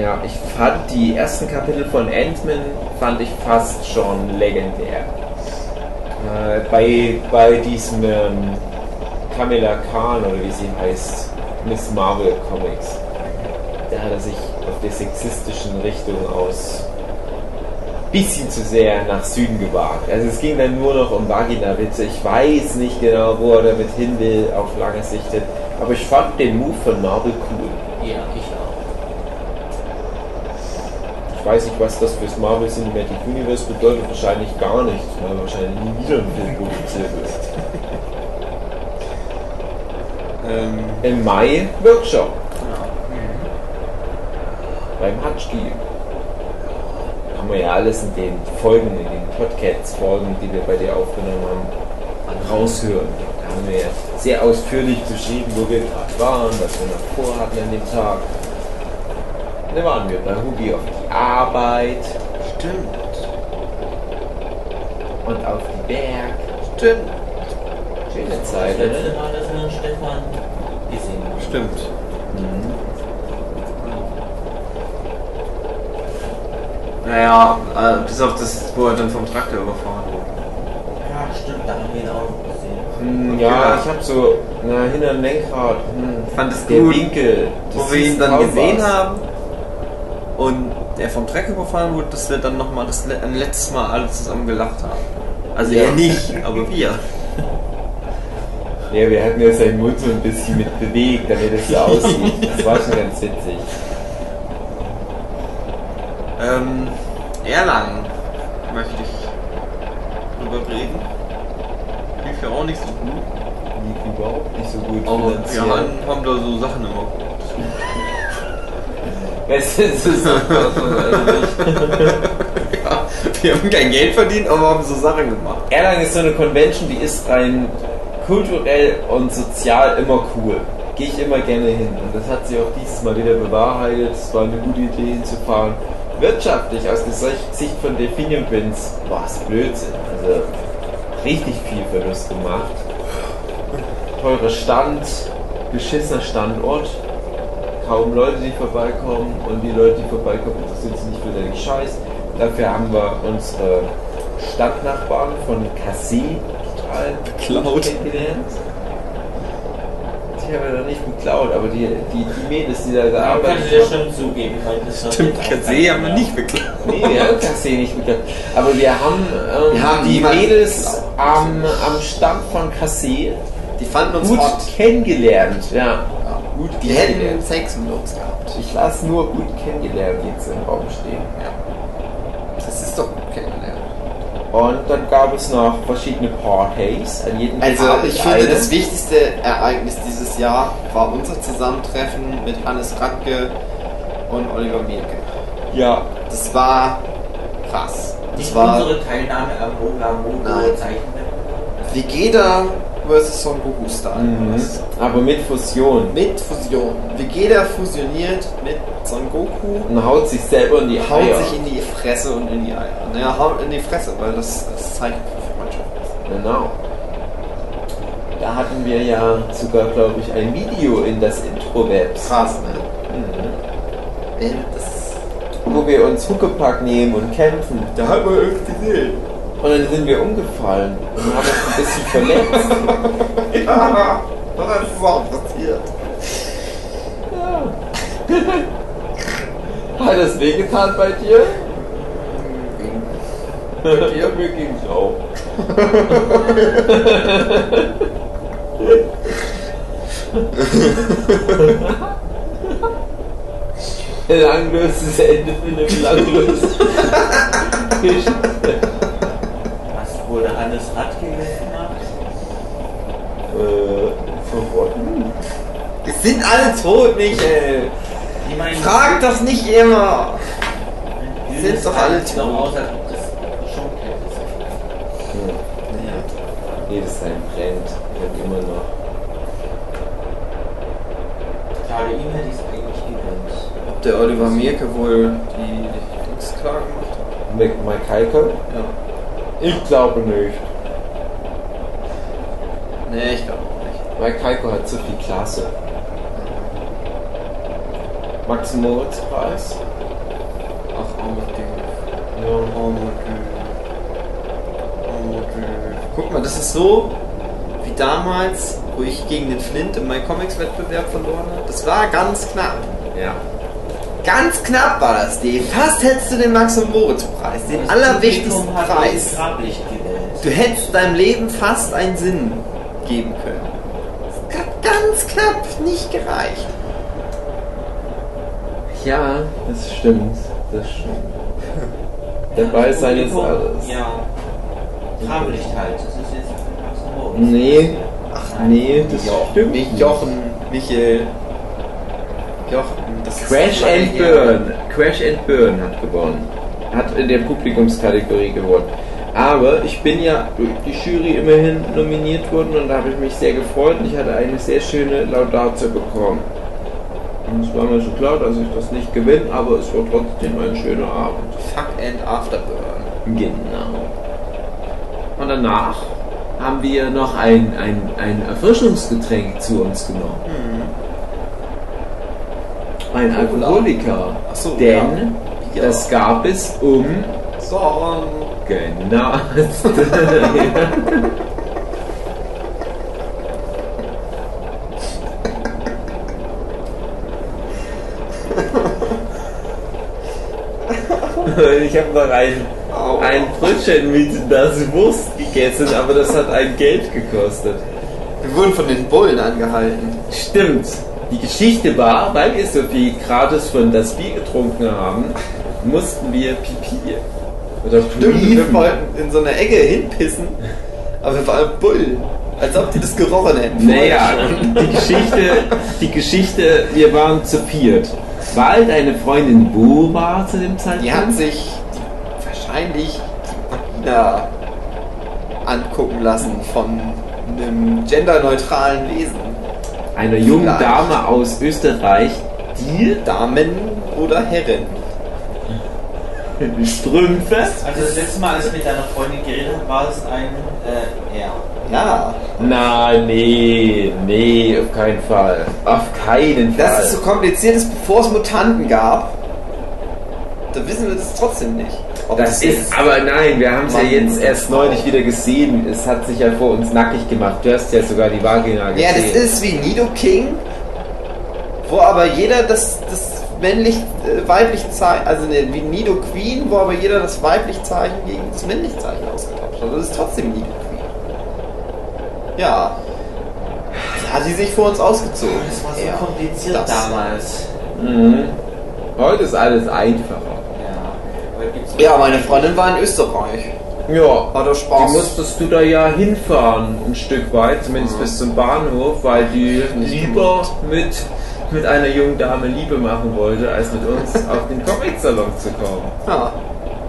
Ja, ich fand die ersten Kapitel von Ant-Man fand ich fast schon legendär. Äh, bei, bei diesem ähm, Kamala Khan oder wie sie heißt, Miss Marvel Comics, da hat er sich auf der sexistischen Richtung aus bisschen zu sehr nach Süden gewagt. Also es ging dann nur noch um Vagina-Witze. Ich weiß nicht genau, wo er damit hin will auf lange Sicht. hin. Aber ich fand den Move von Marvel cool. Ja, ich auch. Ich weiß nicht, was das fürs Marvel Cinematic Universe bedeutet. Wahrscheinlich gar nichts, weil wahrscheinlich nie wieder ein Film produziert wird. Ähm, Im Mai Workshop. Beim Hutchki. Haben wir ja alles in den Folgen, in den Podcasts-Folgen, die wir bei dir aufgenommen haben, raushören. Da haben wir ja sehr ausführlich beschrieben, wo wir gerade waren, was wir noch vorhatten an dem Tag. Und da waren wir bei Hugi auf die Arbeit stimmt. und auf die Berg. Stimmt. Schöne Das Zeit, letzte ne? Mal, dass wir einen Stefan gesehen haben. Stimmt. Naja, äh, bis auf das, wo er dann vom Traktor überfahren wurde. Ja, stimmt, da haben wir ihn auch noch gesehen. Hm, Ja, ich hab so, na, hinter dem Lenkrad, hm, Fand es der gut, Winkel, wo wir ihn dann gesehen was. haben und er vom Trecker überfahren wurde, dass wir dann nochmal das ein letztes Mal alle zusammen gelacht haben. Also Ja. er nicht, aber wir. Ja, wir hatten ja seinen Mund so ein bisschen mit bewegt, damit es so aussieht. Das war schon ganz witzig. Ähm, Erlangen möchte ich drüber reden. Lief ja auch nicht so gut. Lief überhaupt nicht so gut Aber wir haben, haben da so Sachen immer gemacht. Es ist so eigentlich. Ja, wir haben kein Geld verdient, aber haben so Sachen gemacht. Erlangen ist so eine Convention, die ist rein kulturell und sozial immer cool. Gehe ich immer gerne hin. Und das hat sich auch dieses Mal wieder bewahrheitet. Es war eine gute Idee hinzufahren. Wirtschaftlich, aus der Sicht von Delphinium Prince, war es Blödsinn. Also richtig viel Verlust gemacht. Teurer Stand, beschissener Standort, kaum Leute, die vorbeikommen und die Leute, die vorbeikommen, interessieren sich nicht für den Scheiß. Dafür haben wir unsere Stadtnachbarn von Cassé total kennengelernt. Die haben wir noch nicht beklaut, aber die, die, die Mädels, die da gearbeitet kannst du dir schon zugeben, weil das Stimmt, Kassé kein haben wir nicht beklaut. Nee, wir haben Cassé nicht beklaut. Aber wir haben, ähm, Wir haben die Mädels am, am Stand von Cassé Die fanden uns gut hot. kennengelernt. Ja, gut Die hätten. Sex mit uns gehabt. Ich lasse nur gut kennengelernt jetzt im Raum stehen. Das ist doch gut kennengelernt. Und dann gab es noch verschiedene Partys. An jedem Also Abend ich finde, eine. das wichtigste Ereignis dieses Jahr war unser Zusammentreffen mit Hannes Radke und Oliver Mielke. Ja, Das war krass. Das Nicht war unsere Teilnahme am Moga Mogo. Zeichenwettbewerb. Vegeta vs. Son Goku Style. mhm. aber mit Fusion. Mit Fusion. Vegeta fusioniert mit Son Goku Und haut sich selber in die haut Eier. sich in die Fresse und in die Eier. Naja, haut in die Fresse, weil das, das Zeichen für ist. Genau. Da hatten wir ja sogar, glaube ich, ein Video in das Intro-Web, Krass, ne? mhm. Wo wir uns Huckepack nehmen und kämpfen. da hat man irgendwie gesehen. Und dann sind wir umgefallen und haben uns ein bisschen verletzt. Ja, das ist auch passiert. Hat das wehgetan bei dir? Bei dir? Mir ging's auch. Langloses Ende für eine langlose Der Hannes Radke gemacht? Äh, verrotten? Es sind alle tot, Michael. Ich meine, Frag das nicht immer. Jüdis sind doch alle doch tot. aus, als ob das schon kennt. Jedes sein brennt. Brennt immer noch. Gerade ihm hätte ich es eigentlich gegönnt. Ob der Oliver Mirke wohl die Kriegsklage gemacht hat? Mit Mike Heike? Ja. Ich glaube nicht. Nee, ich glaube auch nicht. Mike Heiko hat zu viel Klasse. Max Moritz Preis? Ach, Ding. Ja. Armer Ding. Guck mal, das ist so wie damals, wo ich gegen den Flint in meinem Comics-Wettbewerb verloren habe. Das war ganz knapp. Ja. Ganz knapp war das, D. Fast hättest du den Max- und Moritz-Preis, den Das allerwichtigsten Preis. das. Du hättest deinem Leben fast einen Sinn geben können. Es hat ganz knapp nicht gereicht. Ja, das stimmt. Das stimmt. Dabei sein ist Publikum, alles. Ja. Grablicht halt. Das ist jetzt Max und Moritz. Nee. Ach nee, das stimmt. Mich, nicht. Jochen, Michael. Crash and. Burn. Crash and Burn hat gewonnen. Hat in der Publikumskategorie gewonnen. Aber ich bin ja durch die Jury immerhin nominiert worden und da habe ich mich sehr gefreut und ich hatte eine sehr schöne Laudatio bekommen. Und es war mir schon klar, dass ich das nicht gewinne, aber es war trotzdem ein schöner Abend. Fuck and Afterburn. Genau. Und danach haben wir noch ein, ein, ein Erfrischungsgetränk zu uns genommen. Ein Alkoholiker. Ach so, Denn ja. das gab es um So, genau. ich habe noch ein, ein Brötchen mit das Wurst gegessen, aber das hat ein Geld gekostet. wir wurden von den Bullen angehalten. Stimmt. Die Geschichte war, weil wir so viel gratis von das Bier getrunken haben, mussten wir Pipi oder prüfen. wollten in so einer Ecke hinpissen, aber wir waren Bullen. Als ob die das gerochen hätten. Naja, die Geschichte, die Geschichte, wir waren zu viert. War halt eine Freundin wo war zu dem Zeitpunkt? Die hat sich wahrscheinlich die Vagina angucken lassen von einem genderneutralen Wesen. Einer jungen Vielleicht. Dame aus Österreich, die Damen oder Herren. Strümpfe. Also das letzte Mal, als ich mit deiner Freundin geredet habe, war es ein äh, R. Ja, Na, nee, nee, auf keinen Fall. Auf keinen Fall. dass es so kompliziert ist, bevor es Mutanten gab, da wissen wir das trotzdem nicht. Ob Das ist, aber nein, wir haben es ja jetzt erst neulich wieder gesehen. Es hat sich ja vor uns nackig gemacht. Du hast ja sogar die Vagina gesehen. Ja, das ist wie Nido King, wo aber jeder das, das männlich, äh, weibliche Zeichen, also ne, wie Nido Queen, wo aber jeder das weibliche Zeichen gegen das männliche Zeichen ausgetauscht hat. Das ist trotzdem Nido Queen. Ja. Das hat sie sich vor uns ausgezogen. Das war so Ja, kompliziert das. damals. Mhm. Heute ist alles einfacher. Ja. Heute gibt's Ja, meine Freundin war in Österreich. Ja, Hat doch Spaß. die musstest du da ja hinfahren, ein Stück weit, zumindest bis zum Bahnhof, weil die lieber mit, mit einer jungen Dame Liebe machen wollte, als mit uns auf den Comic-Salon zu kommen. Ja.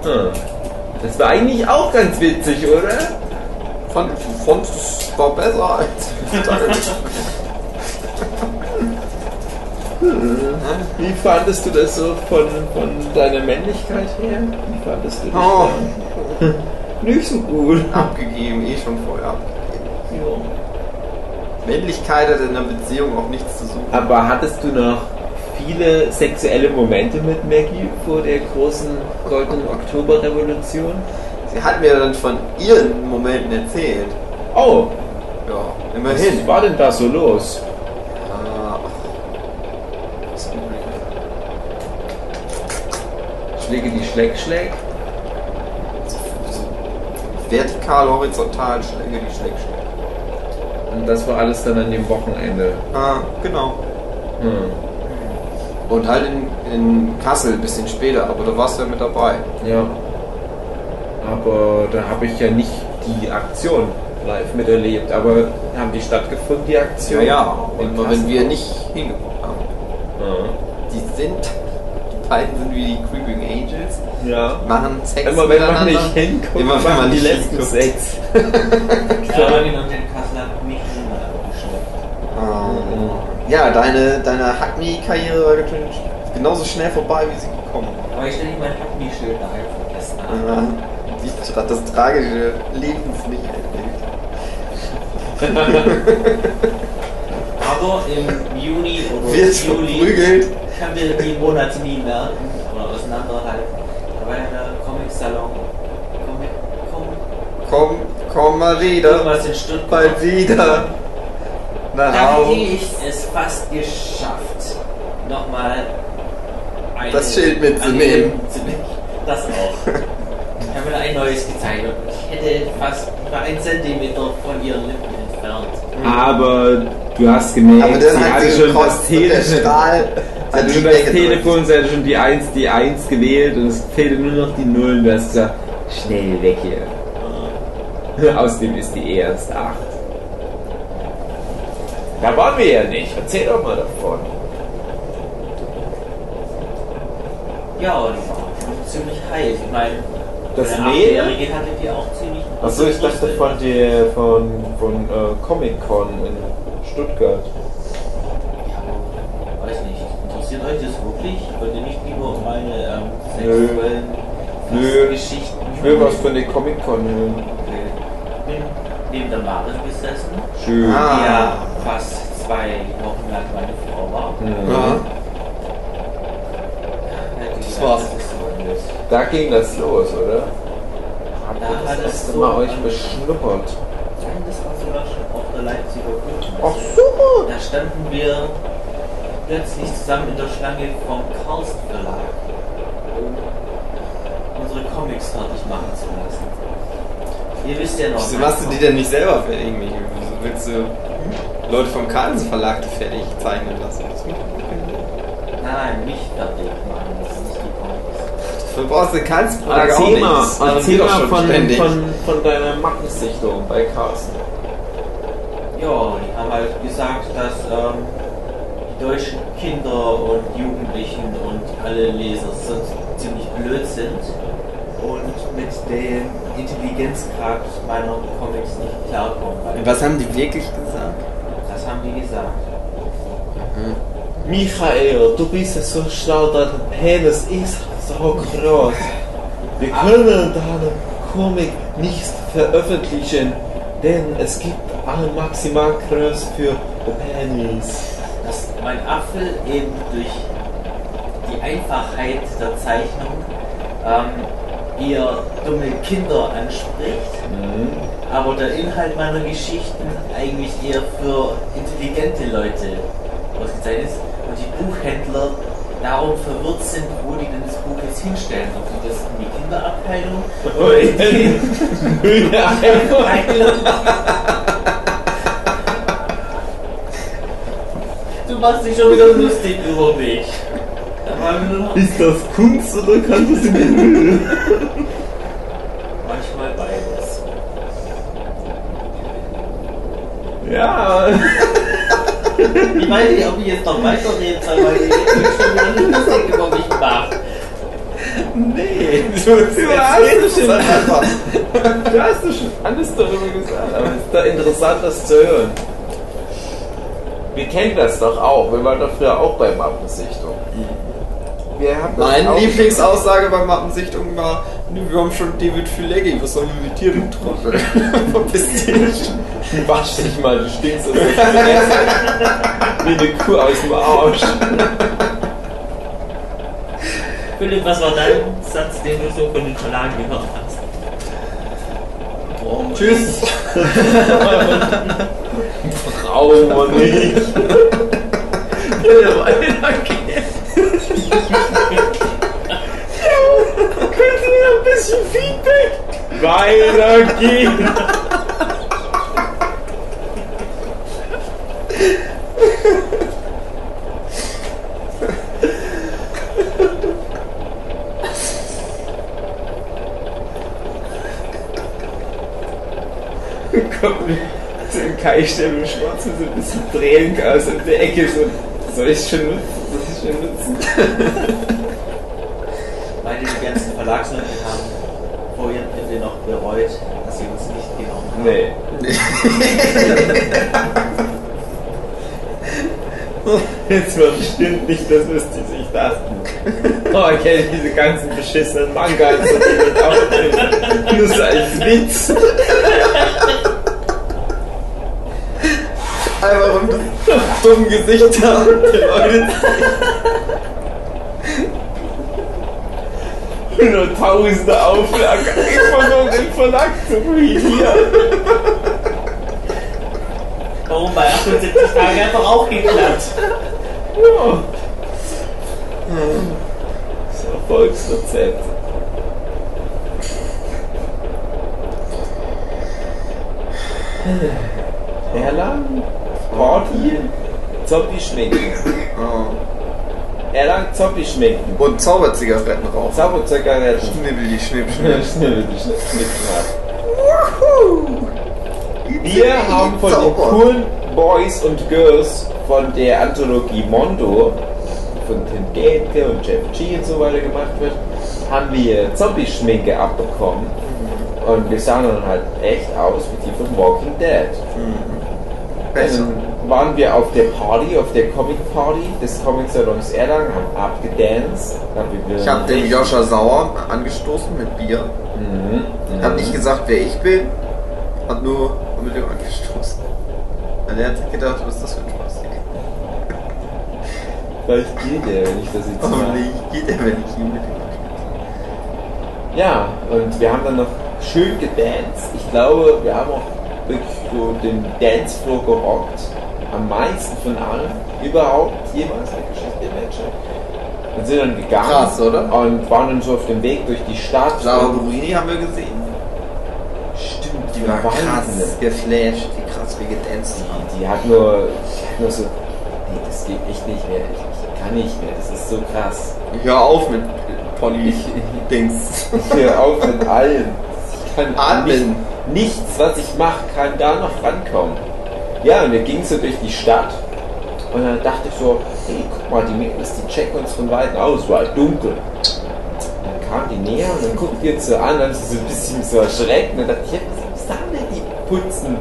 Hm. Das war eigentlich auch ganz witzig, oder? Fand, fand es war besser als Wie fandest du das so von, von deiner Männlichkeit her? Wie fandest du das? Oh. da? Nicht so gut. abgegeben, eh schon vorher abgegeben. Männlichkeit hat in einer Beziehung auch nichts zu suchen. Aber hattest du noch viele sexuelle Momente mit Maggie vor der großen goldenen Oktoberrevolution? Sie hat mir dann von ihren Momenten erzählt. Oh, Ja, was immerhin. war denn da so los? Ah, was üblich. Schläge die Schleck schlägt? Vertikal, horizontal, Schläge, die Schläge, Schläge. Und das war alles dann an dem Wochenende. Ah, genau. Hm. Und halt in, in Kassel ein bisschen später, aber da warst du ja mit dabei. Ja. Aber da habe ich ja nicht die Aktion live miterlebt. Aber haben die stattgefunden, die Ja, Aktion? ja. In Und wenn wir nicht hingeguckt haben. Ja. Die sind, die beiden sind wie die Creeping Angels, ja. machen Sex Immer wenn man nicht hinguckt, Immer wenn man die nicht letzten hinguckt. Sex. Ja, Armin und den Kassel hat mich niemand abgeschleppt. Oh. Ja, deine, deine Hackney-Karriere war natürlich genauso schnell vorbei, wie sie gekommen war. Aber ich stelle mein Hackney-Schild daheim vergessen habe. Ja, die, tra- das tragische Lebenslicht erlebt. Aber im Juni oder Wird Juli verprügelt. Kann wir die Monate nie merken oder auseinanderhalten. Da war ja der Comic-Salon. Comic, Comic, Komm, komm mal wieder. irgendwas in Stuttgart. Bald wieder. Na, Da hätte ich es fast geschafft, nochmal ein Das Schild mitzunehmen. zu nehmen. Das auch. Ich habe mir ein neues gezeigt und ich hätte fast über einen Zentimeter von ihren Lippen entfernt. Aber du hast gemerkt, Aber dann sie hat sie schon das Telefon. Hat schon die das. Telefon, sie hatte schon die 1, die 1 gewählt und es fehlte nur noch die Nullen. Du hast gesagt, schnell weg hier. Außerdem ist die erst 8. Da waren wir ja nicht. Erzähl doch mal davon. Ja, und die war ziemlich heiß. Ich meine, Das auch ziemlich. Achso, ich dachte von der von, von äh, Comic Con in Stuttgart. Ja, weiß nicht. Interessiert das? Wollt ihr nicht lieber um meine ähm, Nö. sexuellen Nö. Geschichten? Ich will was von der Comic Con hören. Okay. Bin neben der Maren gesessen, Schön. Ah. die ja fast zwei Wochen lang meine Frau war. Mhm. Ja. Das war's. Das. Da ging das los, oder? Habt Da ihr hat das es erste so Mal euch beschnuppert? Nein, das war sogar schon auf der Leipziger Buchmesse. Ach so! Da standen wir plötzlich zusammen in der Schlange vom Carlsen Verlag, um unsere Comics fertig machen zu lassen. Ihr wisst ja noch. Wieso machst du die denn nicht selber fertig, Michi? Wieso willst du Leute vom Carlsen Verlag fertig zeichnen lassen? Nein, nicht fertig machen, das ist nicht die Comics. Dafür brauchst du Carlsen Verlag auch Erzähl nicht. mal, Das machen erzähl mal schon von, ständig. von, von deiner Mackensichtung bei Carsten. Ja, die haben halt gesagt, dass ähm, deutschen Kinder und Jugendlichen und alle Leser so ziemlich blöd sind und mit dem Intelligenzgrad meiner Comics nicht klarkommen. Was haben die wirklich gesagt? Das haben die gesagt. Michael, du bist ja so schlau, dein Penis ist so groß. Wir können deinen Comic nicht veröffentlichen, denn es gibt eine Maximalgröße für Penis. Mein Apfel eben durch die Einfachheit der Zeichnung ähm, eher dumme Kinder anspricht, aber der Inhalt meiner Geschichten eigentlich eher für intelligente Leute ausgezeichnet ist. Und die Buchhändler darum verwirrt sind, wo die denn das Buch jetzt hinstellen. Ob die das in die Kinderabteilung oder in die Abteilung. Du machst dich schon wieder lustig über mich. Da Ist das Kunst oder kann das in den Müll? manchmal beides. Ja. Ich weiß nicht, ob ich jetzt noch weiterreden soll, weil ich mich schon wieder lustig über mich mache. Nee, du, du hast es schon, du hast schon alles darüber gesagt, aber es ist doch interessant, das zu hören. Wir kennen das doch auch, wir waren doch früher auch bei Mappensichtung. Wir haben das Meine Lieblingsaussage bei Mappensichtung war, "Nee, wir haben schon David Fileggi, was sollen wir mit dir, du Trottel? Verpiss dich. Wasch dich mal, du stinkst aus der. Wie eine Kuh aus dem Arsch. Philipp, was war dein Satz, den du so von den Verlagen gehört hast? Warum? Tschüss. Brauchen wir nicht. Könnt ihr mir ein bisschen Feedback? Weitergehen. Kommt so ein Kai-Stempel schwarz mit so ein bisschen Tränengas in der Ecke. So, soll ich schon nutzen? Soll ich schon nutzen? Weil die ganzen Verlagsleute haben vorher Ende noch bereut, dass sie uns nicht genommen haben. Nee. Jetzt war bestimmt nicht das, was die sich dachten. Oh, ich kenne diese ganzen beschissenen Mangas und die mit aufnehmen. Nur so als Witz. Einfach um das dumme Gesicht da der Leute. Nur tausende Auflagen. Immer um den Verlag zu ruinieren. Warum bei 78 Tagen einfach auch geklappt? Ja. Das Erfolgsrezept. Erlangen, Party, Zombie schminken. Erlangen, Zombie schminken. Und Zauberzigaretten rauchen. Zauberzigaretten. Schnibbel die Schnipp, Schnipp. Schnell, die Schnickschnack. Wir haben von den coolen Boys und Girls von der Anthologie Mondo, von Tim Gaetke und Jeff G und so weiter gemacht wird, haben wir Zombie-Schminke abbekommen. Und wir sahen dann halt echt aus wie die von Walking Dead. Besser. Dann waren wir auf der Party, auf der Comic-Party des Comic-Salons Erlangen, haben abgedanced. Ich habe den Joscha Sauer angestoßen mit Bier. Mhm. Hab nicht gesagt, wer ich bin. Hab nur mit dem angestoßen. Und er hat sich gedacht, was ist das für ein Spaß hier? Vielleicht geht der, wenn ich das jetzt. Hoffentlich geht er, wenn ich ihn mit dem anstoße. Ja, und wir haben dann noch schön gedanced. Ich glaube, wir haben auch wirklich so den Dancefloor gerockt. Am meisten von allen überhaupt jemals in der Geschichte der Menschheit. Und sind dann gegangen Krass, oder? und waren dann so auf dem Weg durch die Stadt. Und- Burini haben wir gesehen. Stimmt, Die war krass geflasht, wie krass wir gedanced haben. Die, die hat nur, die hat nur so, nee, das geht echt nicht mehr. Ich, ich kann nicht mehr, das ist so krass. Hör auf mit Polly Dings. Ich höre auf mit allem. Ich kann Atmen. Nicht, nichts, was ich mache, kann da noch rankommen. Ja, und wir gingen so durch die Stadt. Und dann dachte ich so, hey, guck mal, die Mädels, die checken uns von Weitem aus, war halt dunkel. Dann kam die näher und dann guckten wir uns so an, dann ist sie so ein bisschen so erschreckt. Und dann dachte ich, ja, was sagen denn die putzen?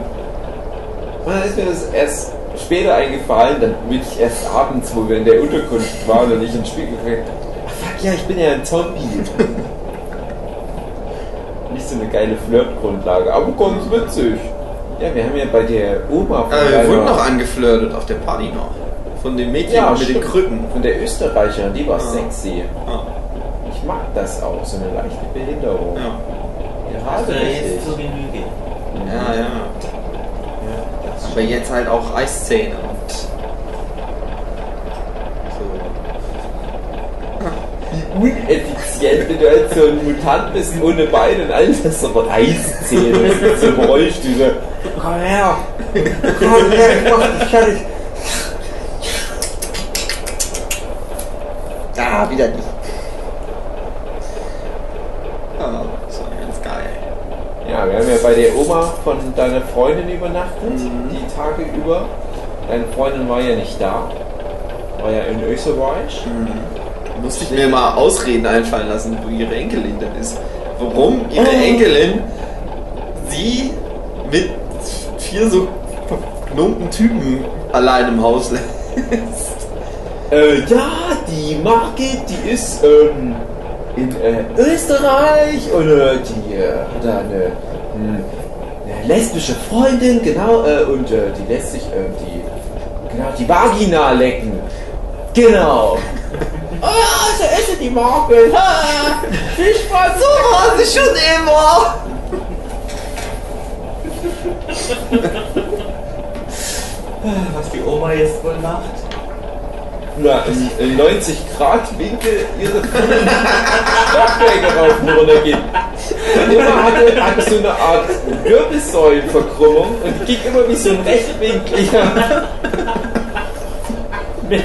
Und dann ist mir das erst später eingefallen, dann wirklich erst abends, wo wir in der Unterkunft waren und ich ins habe, ach fuck ja, ich bin ja ein Zombie. Nicht so eine geile Flirtgrundlage, aber ganz witzig. Ja, wir haben ja bei der Oma von Äh, wir wurden noch angeflirtet auf der Party noch. Von dem Mädchen ja, mit den stimmt. Krücken. Von der Österreicherin, die war Ah. sexy. Ah. ich mag das auch, so eine leichte Behinderung. Ja, Gerade Das richtig. jetzt zur Genüge. ja. ja. Aber jetzt halt auch Eiszähne und so. Wie uneffizient, wenn du halt so ein Mutant bist ohne Beine und alles hast so Eiszähne. Das ist so ein Rollstuhl. So, Komm her! Komm her, ich mach dich fertig! Ah, wieder nicht. Ja, das war ganz geil. Ja, wir haben ja bei der Oma von deiner Freundin übernachtet, die Tage über. Deine Freundin war ja nicht da. War ja in Österreich. Musste ich mir mal Ausreden einfallen lassen, wo ihre Enkelin denn ist. Warum ihre Enkelin sie mit vier so verknummten Typen allein im Haus lässt. Äh, ja, die Margit, die ist ähm, in äh, Österreich und äh, die äh, hat da eine, hm, eine lesbische Freundin, genau, äh, und äh, die lässt sich äh, die, genau, die Vagina lecken. Genau. Ah, so ist sie, die Margit. Ha, viel Spaß. So war sie schon immer! Was die Oma jetzt wohl macht? Na, in 90 Grad Winkel ihre Stockwerke rauf und runter geht. Und immer hatte, hatte so eine Art Wirbelsäulenverkrümmung und ging immer wie so ein rechtwinkliger Mensch.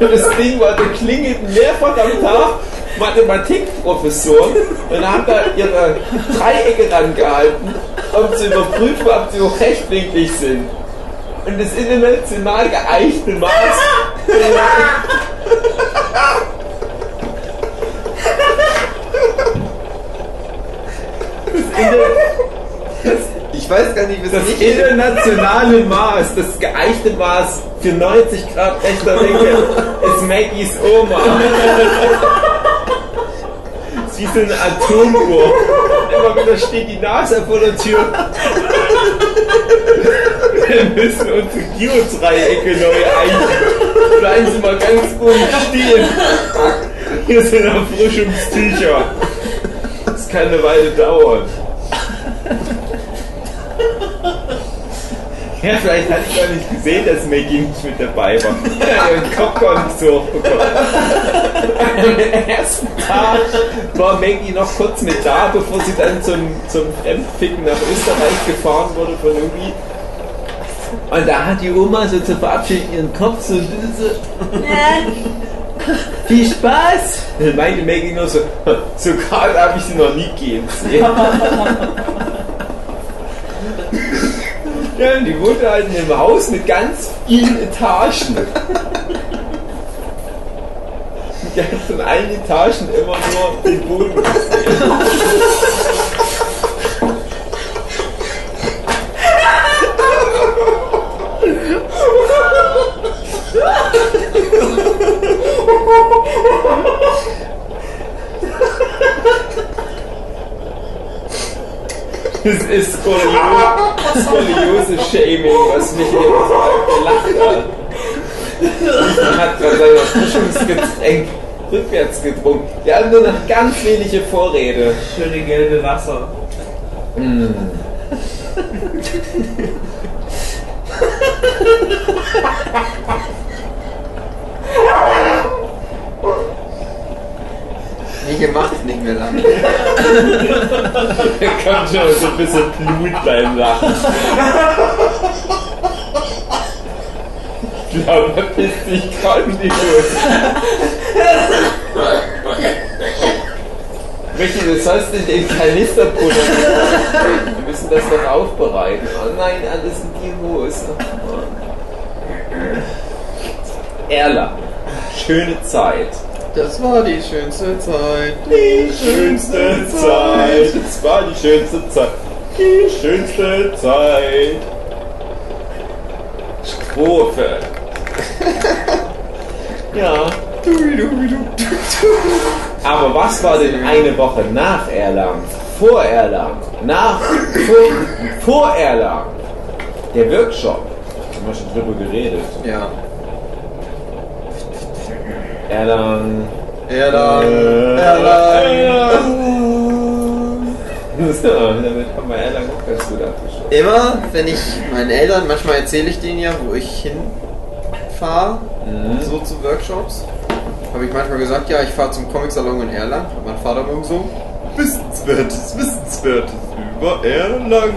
Und das Ding war, der klingelt mehrfach am Tag Mathematikprofessoren und haben da ihre Dreiecke rangehalten, um zu überprüfen, ob sie auch rechtwinklig sind. Und das international geeichte Maß. Ich weiß gar nicht, wie es das internationale Maß, das geeichte Maß für 90 Grad rechter Winkel ist Maggies Oma. Das ist eine Atomuhr. Immer wieder steht die NASA vor der Tür. Wir müssen unsere Geodreiecke neu eichen. Bleiben Sie mal ganz oben stehen. Hier sind Erfrischungstücher. Das kann eine Weile dauern. Ja, vielleicht hatte ich gar nicht gesehen, dass Maggie nicht mit dabei war. Ihren Kopf gar nicht so hochbekommen. Am ersten Tag war Maggie noch kurz mit da, bevor sie dann zum, zum Fremdficken nach Österreich gefahren wurde von Lugi. Und da hat die Oma so zur Verabschiedung ihren Kopf so ein bisschen so, "Ja, viel Spaß. Dann meinte Maggie nur so, so gerade habe ich sie noch nie gehen sehen. Ja, und die wohnte halt in einem Haus mit ganz vielen Etagen. Die hat von allen Etagen immer nur den Boden Das ist skoliose, Shaming, was mich hier total gelacht hat. Ich hat gerade sein Erfrischungsgetränk rückwärts getrunken. Wir haben nur noch ganz wenige Vorräte. Schöne gelbe Wasser. Nee, hier macht es nicht mehr lang. Da kommt schon so ein bisschen Blut beim Lachen. Ich glaube, er pisst sich gerade in die Hose. Michi, du in den Kanisterpuder. Wir müssen das doch aufbereiten. Oh nein, alles in die Hose. Erla. Schöne Zeit. Das war die schönste Zeit. Die schönste Zeit. Es war die schönste Zeit. Die schönste Zeit. Strophe. Ja. Aber was war denn eine Woche nach Erlangen? Vor Erlangen? Nach? Vor, vor Erlangen? Der Workshop. Haben wir schon drüber geredet. Ja. Erlangen, Erlangen, Erlangen. So, damit haben wir Erlangen auch ganz gut abgeschlossen. Immer, wenn ich meinen Eltern, manchmal erzähle ich denen ja, wo ich hinfahre, so zu Workshops, habe ich manchmal gesagt, ja, ich fahre zum Comic-Salon in Erlangen. Und mein Vater immer so, Wissenswertes, Wissenswertes über Erlangen.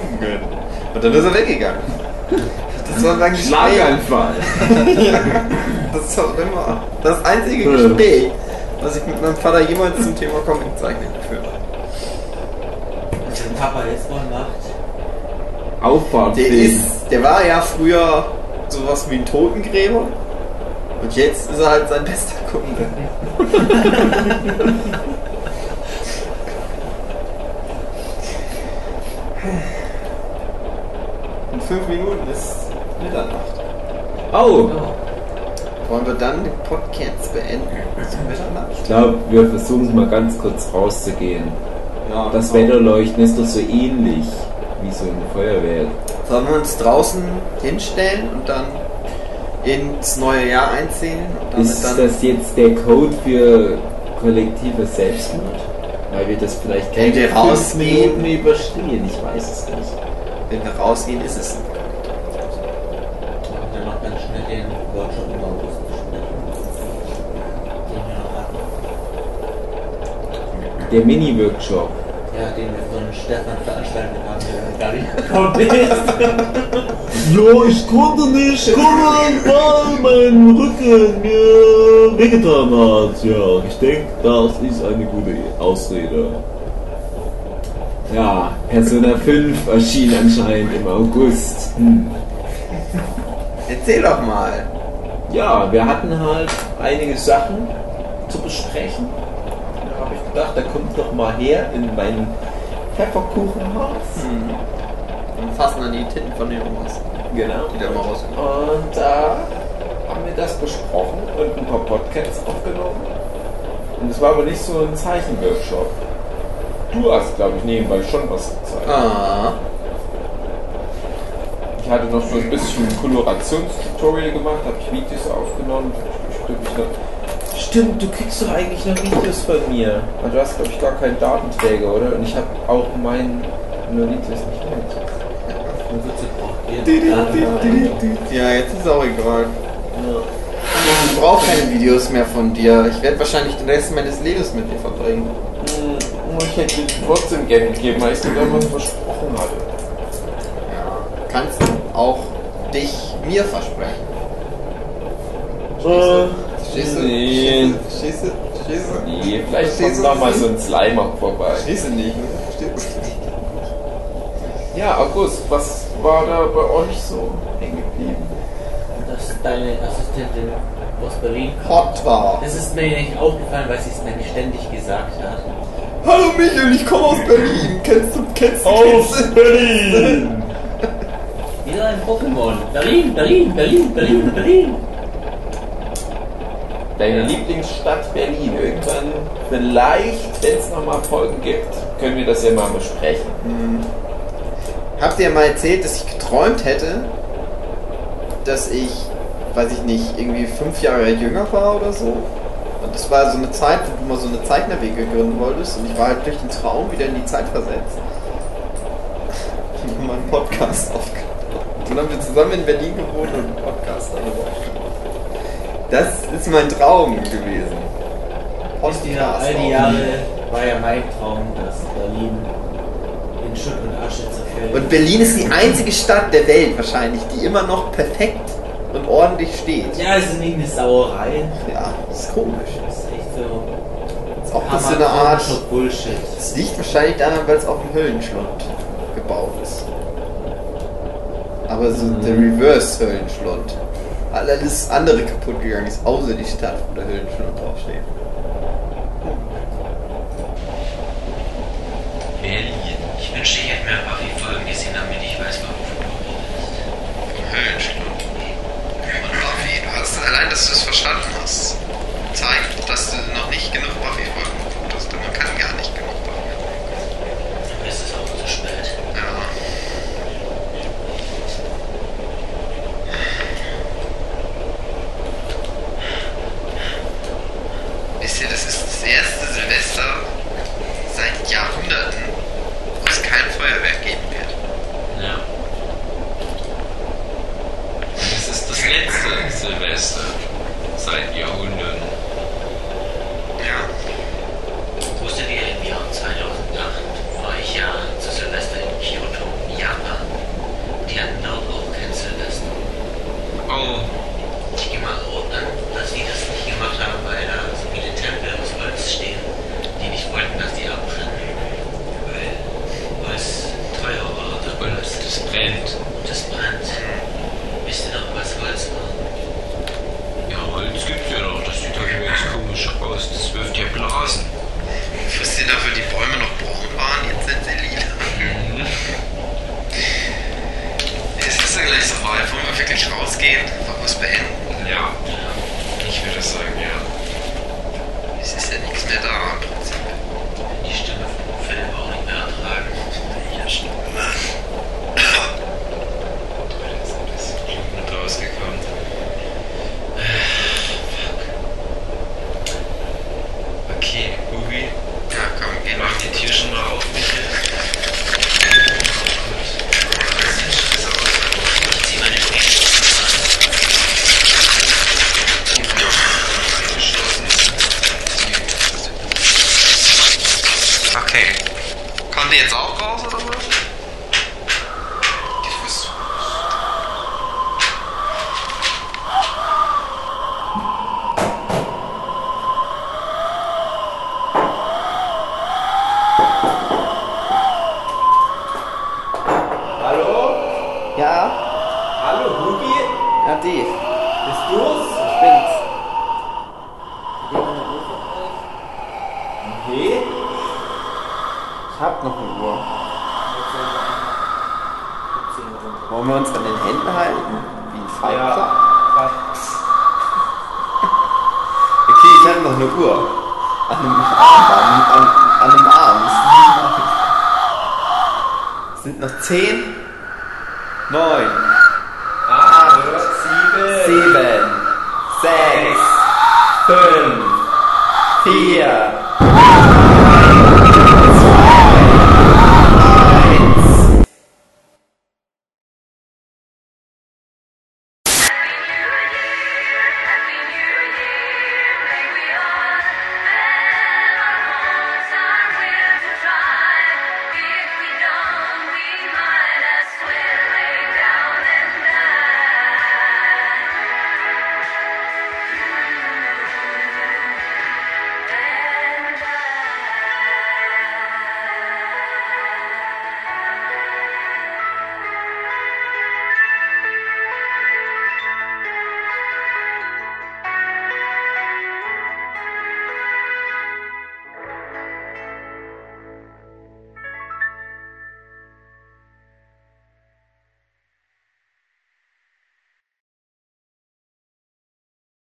Und dann ist er weggegangen. Das war ein. Schlaganfall. Das war immer das einzige Gespräch, was ich mit meinem Vater jemals zum Thema Comiczeichnen geführt habe. Was dein Papa jetzt mal macht. Der Auffahrtfilm. ist, der war ja früher sowas wie ein Totengräber. Und jetzt ist er halt sein bester Kunde. In fünf Minuten ist Mitternacht. Oh, Wollen wir dann den Podcast beenden? Ich glaube, wir versuchen mal ganz kurz rauszugehen. Ja, Das genau. Wetterleuchten ist doch so ähnlich wie so eine Feuerwehr. Sollen wir uns draußen hinstellen und dann ins neue Jahr einzählen? Ist das jetzt der Code für kollektives Selbstmord? Weil wir das vielleicht Wenn wir keine rausgehen- Minuten überstehen, ich weiß es nicht. wenn wir rausgehen, ist es. Und dann noch ganz schnell den Workshop im August besprechen. Den wir noch hatten. Der Mini-Workshop. Ja, den wir von Stefan veranstaltet haben, der gar nicht gekommen ist. Ja, ich konnte nicht kommen, weil mein Rücken mir wehgetan hat. Ja, ich denke, das ist eine gute Ausrede. Ja, Persona 5 erschien anscheinend im August. Hm. Erzähl doch mal. Ja, wir hatten halt einige Sachen zu besprechen. Ich gedacht, da kommt doch mal her in mein Pfefferkuchenhaus. Und fassen dann die Titten von den Omas. Genau. Die da mal. Und da haben wir das besprochen und ein paar Podcasts aufgenommen. Und es war aber nicht so ein Zeichenworkshop. Du hast, glaube ich, nebenbei schon was gezeigt. Ah. Ich hatte noch so ein bisschen Kolorationstutorial gemacht, habe ich Videos aufgenommen. Stimmt, ich noch- Stimmt, du kriegst doch eigentlich noch Videos von mir. Aber du hast, glaube ich, gar keinen Datenträger, oder? Und ich habe auch meinen Videos nicht mit. Ja, jetzt ist auch egal. Ich brauche keine Videos mehr von dir. Ich werde wahrscheinlich den Rest meines Lebens mit dir verbringen. Hm, Ich hätte dir trotzdem gerne gegeben, weil ich dir damals versprochen hatte. Ja. Kannst auch dich mir versprechen. Äh, Du? Nee. Verstehst du? Nee, vielleicht kommt noch mal so ein Slimer vorbei. Du nicht? ne? Du? Ja, August, was war da bei euch so hängen geblieben? Dass deine Assistentin aus Berlin kommt. Hot war. Das ist mir nicht aufgefallen, weil sie es mir nicht ständig gesagt hat. Hallo Michael, ich komme aus Berlin. Kennst du, kennst du, aus kennst du? Berlin! Wieder ein Pokémon. Berlin, Berlin, Berlin, Berlin, Berlin. Deine Lieblingsstadt Berlin. Irgendwann, vielleicht, wenn es nochmal Folgen gibt, können wir das ja mal besprechen. Habt ihr mal erzählt, dass ich geträumt hätte, dass ich, weiß ich nicht, irgendwie fünf Jahre jünger war oder so? Und das war so eine Zeit, wo du mal so eine Zeichner-WG gründen wolltest und ich war halt durch den Traum wieder in die Zeit versetzt. Und haben mal einen Podcast aufgenommen. Dann haben wir zusammen in Berlin gewohnt und einen Podcast aufgenommen. Das ist mein Traum gewesen. Bis die all die Jahre war ja mein Traum, dass Berlin in Schutt und Asche zerfällt. Und Berlin ist die einzige Stadt der Welt wahrscheinlich, die immer noch perfekt und ordentlich steht. ja, es ist nicht eine Sauerei. Ja, das ist komisch. Das ist echt so. Das ist auch das so eine Art. Bullshit. Es liegt wahrscheinlich daran, weil es auf dem Höllenschlund gebaut ist. Aber so der Reverse-Höllenschlund. Alles andere kaputt gegangen ist, außer die Stadt, wo der Höllenschlund draufsteht.